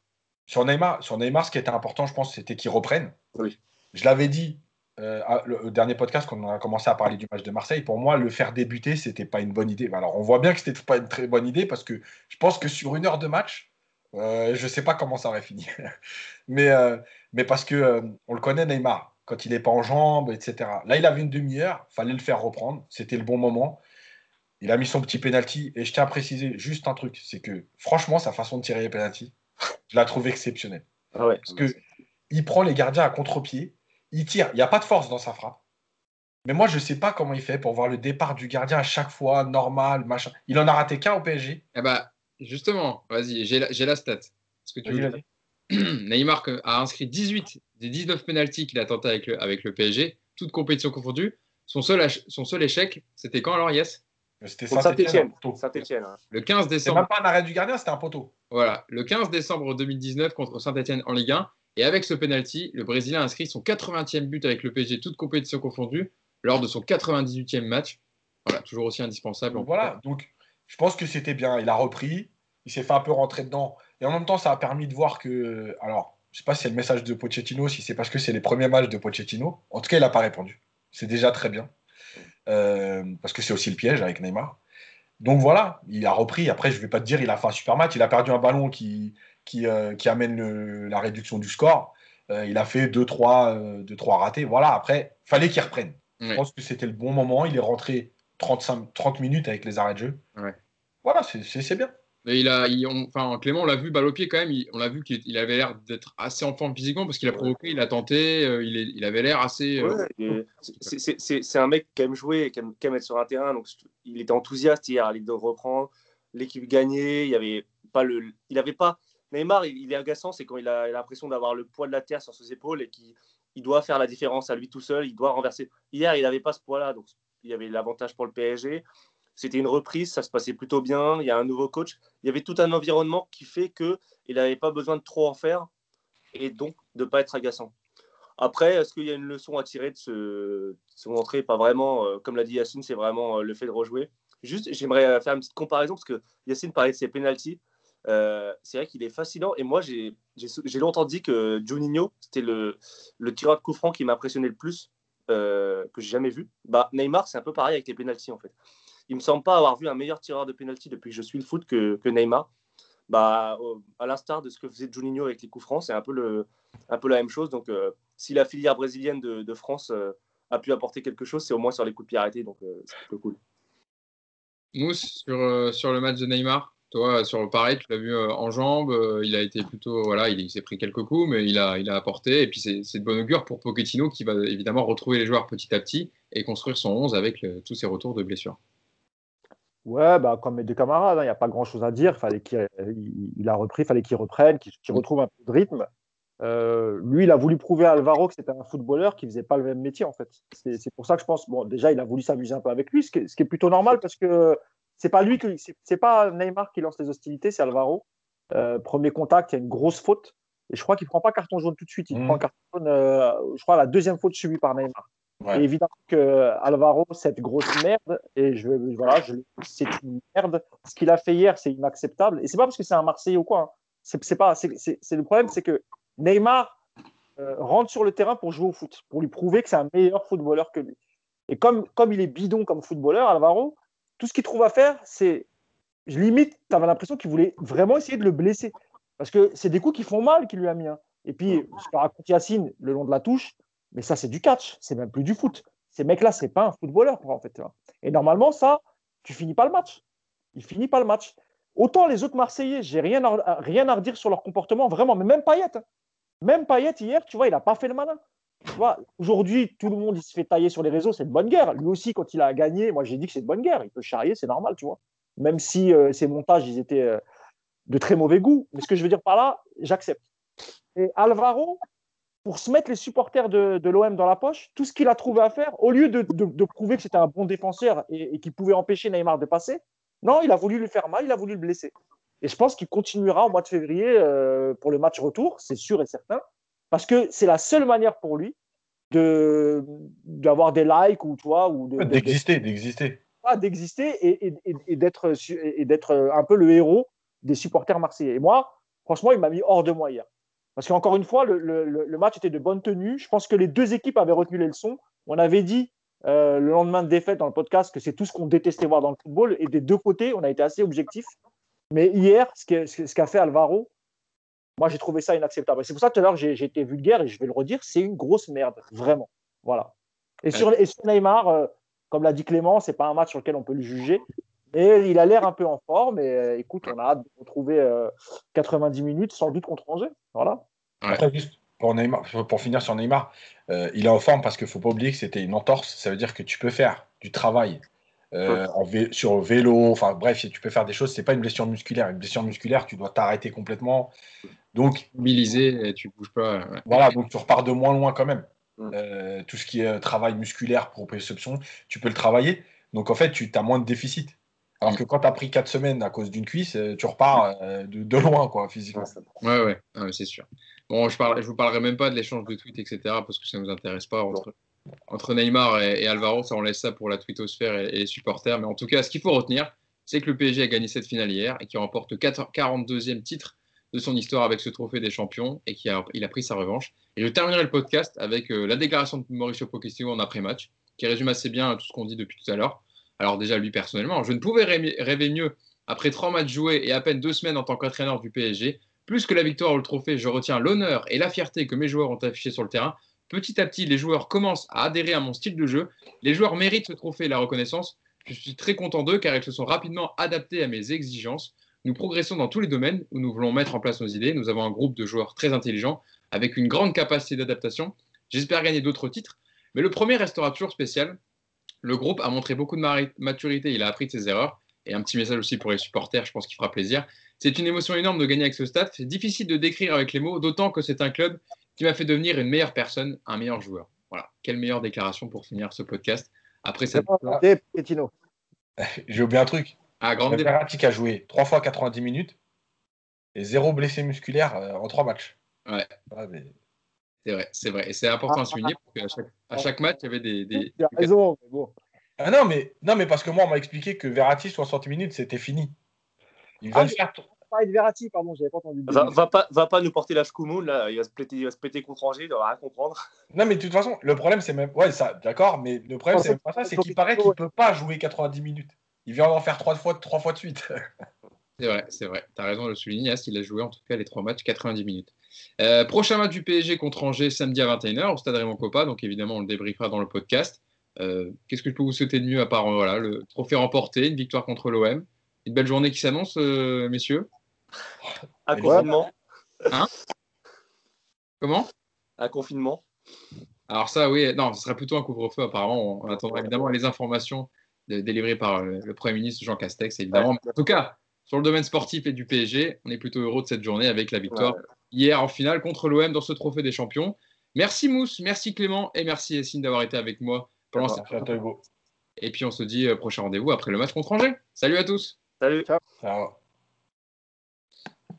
Sur Neymar, sur Neymar, ce qui était important, je pense, c'était qu'il reprenne. Oui. Je l'avais dit euh, le, dernier podcast quand on a commencé à parler du match de Marseille. Pour moi, le faire débuter, c'était pas une bonne idée. Alors, on voit bien que c'était pas une très bonne idée parce que je pense que sur une heure de match, euh, je sais pas comment ça aurait fini. *laughs* mais, euh, mais parce que on le connaît, Neymar, quand il n'est pas en jambes, etc. Là, il avait une demi-heure, fallait le faire reprendre. C'était le bon moment. Il a mis son petit penalty. Et je tiens à préciser juste un truc c'est que, franchement, sa façon de tirer les penalties, *laughs* je la trouve exceptionnelle. Ah ouais. Parce que il prend les gardiens à contre-pied, il tire, il n'y a pas de force dans sa frappe. Mais moi, je ne sais pas comment il fait pour voir le départ du gardien à chaque fois, normal, machin. Il en a raté qu'un au PSG. Eh bah, justement, vas-y, j'ai la, la, stat. Ce que tu veux *clears throat* Neymar a inscrit 18 des 19 pénalties qu'il a tenté avec le, avec le PSG, toutes compétitions confondues. Son seul, son seul échec, c'était quand alors, Yes? C'était Saint-Etienne. Saint hein. Le 15 décembre. même pas un arrêt du gardien, c'était un poteau. Voilà, le 15 décembre 2019 contre Saint-Etienne en Ligue 1. Et avec ce penalty, le Brésilien a inscrit son 80e but avec le PSG, toute compétition confondue, lors de son 98e match. Voilà, toujours aussi indispensable. voilà, donc je pense que c'était bien. Il a repris, il s'est fait un peu rentrer dedans. Et en même temps, ça a permis de voir que. Alors, je ne sais pas si c'est le message de Pochettino, si c'est parce que c'est les premiers matchs de Pochettino. En tout cas, il n'a pas répondu. C'est déjà très bien. Euh, parce que c'est aussi le piège avec Neymar. Donc voilà, il a repris. Après, je ne vais pas te dire il a fait un super match. Il a perdu un ballon qui, qui, euh, qui amène la réduction du score. Euh, il a fait 2-3 deux, trois ratés. Voilà, après, fallait qu'il reprenne. Je pense que c'était le bon moment. Il est rentré 35, 30 minutes avec les arrêts de jeu. Voilà, c'est bien il a, enfin, Clément, on l'a vu balle au pied quand même. on l'a vu qu'il avait l'air d'être assez en forme physiquement parce qu'il a provoqué, il a tenté, euh, il, est, il, avait l'air assez. Euh, c'est un mec qui aime jouer, qui aime, qui aime, être sur un terrain. Donc, il était enthousiaste hier à l'idée de reprendre. L'équipe gagnait. Il y avait pas le, il avait pas. Neymar, il, est agaçant, c'est quand il a l'impression d'avoir le poids de la terre sur ses épaules et qu'il il doit faire la différence à lui tout seul. Il doit renverser. Hier, il n'avait pas ce poids-là, donc il y avait l'avantage pour le PSG. C'était une reprise, ça se passait plutôt bien. Il y a un nouveau coach. Il y avait tout un environnement qui fait qu'il n'avait pas besoin de trop en faire et donc de ne pas être agaçant. Après, est-ce qu'il y a une leçon à tirer de ce, montrer Pas vraiment. Euh, comme l'a dit Yacine, c'est vraiment euh, le fait de rejouer. Juste, j'aimerais euh, faire une petite comparaison parce que Yacine parlait de ses pénalties. C'est vrai qu'il est fascinant. Et moi, j'ai longtemps dit que Juninho, c'était le, tireur de coup franc qui m'impressionnait le plus, que j'ai jamais vu. Bah, Neymar, c'est un peu pareil avec les pénalties en fait il me semble pas avoir vu un meilleur tireur de penalty depuis que je suis le foot que, Neymar. Bah, à l'instar de ce que faisait Juninho avec les coups francs, c'est un peu, la même chose. Donc, euh, si la filière brésilienne de, France euh, a pu apporter quelque chose, c'est au moins sur les coups de pied arrêtés. Donc, euh, c'est plutôt cool. Mousse, sur le match de Neymar, toi, sur pareil, tu l'as vu en jambes, il a été plutôt, voilà, il, s'est pris quelques coups, mais il a, il a apporté. Et puis, c'est de bon augure pour Pochettino qui va évidemment retrouver les joueurs petit à petit et construire son 11 avec tous ses retours de blessures. Ouais, bah, comme mes deux camarades, il hein, n'y a pas grand-chose à dire. Fallait qu'il il, a repris, fallait qu'il reprenne, qu'il retrouve un peu de rythme. Euh, lui, il a voulu prouver à Alvaro que c'était un footballeur qui ne faisait pas le même métier, en fait. C'est pour ça que je pense, bon, déjà, il a voulu s'amuser un peu avec lui, ce qui, est, ce qui est plutôt normal parce que c'est pas lui, c'est pas Neymar qui lance les hostilités, c'est Alvaro. Euh, premier contact, il y a une grosse faute. Et je crois qu'il ne prend pas carton jaune tout de suite. Il mmh. prend carton jaune, euh, je crois, la deuxième faute subie par Neymar. Et évidemment que Alvaro, cette grosse merde, et je, voilà, je, c'est une merde. Ce qu'il a fait hier, c'est inacceptable. Et c'est pas parce que c'est un Marseillais ou quoi. Hein. C'est, pas, c'est, le problème, c'est que Neymar euh, rentre sur le terrain pour jouer au foot, pour lui prouver que c'est un meilleur footballeur que lui. Et comme, comme il est bidon comme footballeur, Alvaro, tout ce qu'il trouve à faire, c'est. Je limite, tu avais l'impression qu'il voulait vraiment essayer de le blesser. Parce que c'est des coups qui font mal qu'il lui a mis. hein. Et puis, ce que raconte Yacine le long de la touche, mais ça, c'est du catch, c'est même plus du foot. Ces mecs-là, c'est pas un footballeur, en fait. vois. Et normalement, ça, tu finis pas le match. Il finit pas le match. Autant les autres Marseillais, j'ai rien rien à redire sur leur comportement, vraiment, mais même Payet. hein. Même Payet, hier, tu vois, il n'a pas fait le malin. Aujourd'hui, tout le monde, se fait tailler sur les réseaux, c'est de bonne guerre. Lui aussi, quand il a gagné, moi, j'ai dit que c'est de bonne guerre. Il peut charrier, c'est normal, tu vois. Même si euh, ses montages, ils étaient euh, de très mauvais goût. Mais ce que je veux dire par là, j'accepte. Et Alvaro, pour se mettre les supporters de, l'OM dans la poche, tout ce qu'il a trouvé à faire, au lieu de, prouver que c'était un bon défenseur et, et qu'il pouvait empêcher Neymar de passer, non, il a voulu lui faire mal, il a voulu le blesser. Et je pense qu'il continuera au mois de février euh, pour le match retour, c'est sûr et certain, parce que c'est la seule manière pour lui de d'avoir des likes ou tu vois ou de- de- D'exister, d'exister. pas d'exister et, et- et- et d'être et d'être un peu le héros des supporters marseillais. Et moi, franchement, il m'a mis hors de moi hier. Parce qu'encore une fois, le, le- le- le match était de bonne tenue. Je pense que les deux équipes avaient retenu les leçons. On avait dit euh, le lendemain de défaite dans le podcast que c'est tout ce qu'on détestait voir dans le football. Et des deux côtés, on a été assez objectifs. Mais hier, ce qu'a fait Alvaro, moi, j'ai trouvé ça inacceptable. C'est pour ça que tout à l'heure, j'ai été vulgaire et je vais le redire, c'est une grosse merde, vraiment. Voilà. Et sur, et sur Neymar, euh, comme l'a dit Clément, c'est pas un match sur lequel on peut le juger. Et il a l'air un peu en forme. Et euh, écoute, on a hâte de retrouver euh, 90 minutes, sans doute contre Angers. Voilà. Ouais. Après, juste pour, Neymar, pour finir sur Neymar, euh, il est en forme parce qu'il ne faut pas oublier que c'était une entorse. Ça veut dire que tu peux faire du travail euh, en vé- sur vélo, enfin bref, tu peux faire des choses. C'est pas une blessure musculaire. Une blessure musculaire, tu dois t'arrêter complètement. Donc Mobilisé, et tu bouges pas. ouais. voilà, donc tu repars de moins loin quand même. Mm. Euh, tout ce qui est euh, travail musculaire pour proprioception, tu peux le travailler. Donc en fait, tu as moins de déficit. Alors Mm. que quand tu as pris 4 semaines à cause d'une cuisse, euh, tu repars euh, de, de loin, quoi, physiquement. Ouais, Ouais, ouais, ouais, c'est sûr. Bon, je je vous parlerai même pas de l'échange de tweets, etc., parce que ça nous intéresse pas entre, entre Neymar et, et Alvaro. Ça, on laisse ça pour la twittosphère et, et les supporters. Mais en tout cas, ce qu'il faut retenir, c'est que le PSG a gagné cette finale hier et qu'il remporte 4 42e titre de son histoire avec ce trophée des champions et qu'il a, il a pris sa revanche. Et je terminerai le podcast avec euh, la déclaration de Mauricio Pochettino en après-match, qui résume assez bien tout ce qu'on dit depuis tout à l'heure. Alors déjà, lui personnellement, je ne pouvais rêver rêver mieux après trois matchs joués et à peine deux semaines en tant qu'entraîneur du PSG. Plus que la victoire ou le trophée, je retiens l'honneur et la fierté que mes joueurs ont affiché sur le terrain. Petit à petit, les joueurs commencent à adhérer à mon style de jeu. Les joueurs méritent ce trophée et la reconnaissance. Je suis très content d'eux car ils se sont rapidement adaptés à mes exigences. Nous progressons dans tous les domaines où nous voulons mettre en place nos idées. Nous avons un groupe de joueurs très intelligents avec une grande capacité d'adaptation. J'espère gagner d'autres titres, mais le premier restera toujours spécial. Le groupe a montré beaucoup de maturité, il a appris de ses erreurs. Et un petit message aussi pour les supporters, je pense qu'il fera plaisir. C'est une émotion énorme de gagner avec ce stade. C'est difficile de décrire avec les mots, d'autant que c'est un club qui m'a fait devenir une meilleure personne, un meilleur joueur. Voilà, quelle meilleure déclaration pour finir ce podcast après cette. *laughs* J'ai oublié un truc. Ah, grande. Verratti qui a joué 3 fois 90 minutes et zéro blessé musculaire euh, en 3 matchs. Ouais. mais- C'est vrai, c'est vrai. Et c'est important à souligner parce qu'à chaque, à chaque match, il y avait des. des- Tu as raison, mais bon. Ah non, mais, non, mais parce que moi, on m'a expliqué que Verratti, 60 minutes, c'était fini. Il va Ah, faire. Pas de Verratti, pardon, j'avais pas entendu. Va, va pas, va pas nous porter la Shkoumoun, là, il va se péter, il va se péter contre Angers, il va rien comprendre. Non, mais de toute façon, le problème, c'est même. Ouais, ça, d'accord, mais le problème, c'est même pas ça, c'est qu'il paraît qu'il peut pas jouer 90 minutes. Il vient d'en faire 3 fois, trois fois de suite. *laughs* C'est vrai, c'est vrai. Tu as raison de le souligner. As, il a joué en tout cas les trois matchs, 90 minutes. Euh, prochain match du PSG contre Angers samedi à 21h au stade Raymond Coppa. Donc évidemment, on le débriefera dans le podcast. Euh, Qu'est-ce que je peux vous souhaiter de mieux à part euh, voilà, le trophée remporté, une victoire contre l'OM Une belle journée qui s'annonce, euh, messieurs? À confinement. Comment? À confinement. Alors ça, oui, non, ce serait plutôt un couvre-feu apparemment. On, on attendra évidemment les informations délivrées par euh, le Premier ministre Jean Castex, évidemment. En tout cas, sur le domaine sportif et du PSG, on est plutôt heureux de cette journée avec la victoire Ouais. hier en finale contre l'OM dans ce trophée des champions. Merci Mousse, merci Clément et merci Essine d'avoir été avec moi pendant cette... Et puis on se dit euh, prochain rendez-vous après le match contre Angers. Salut à tous Salut. Ciao.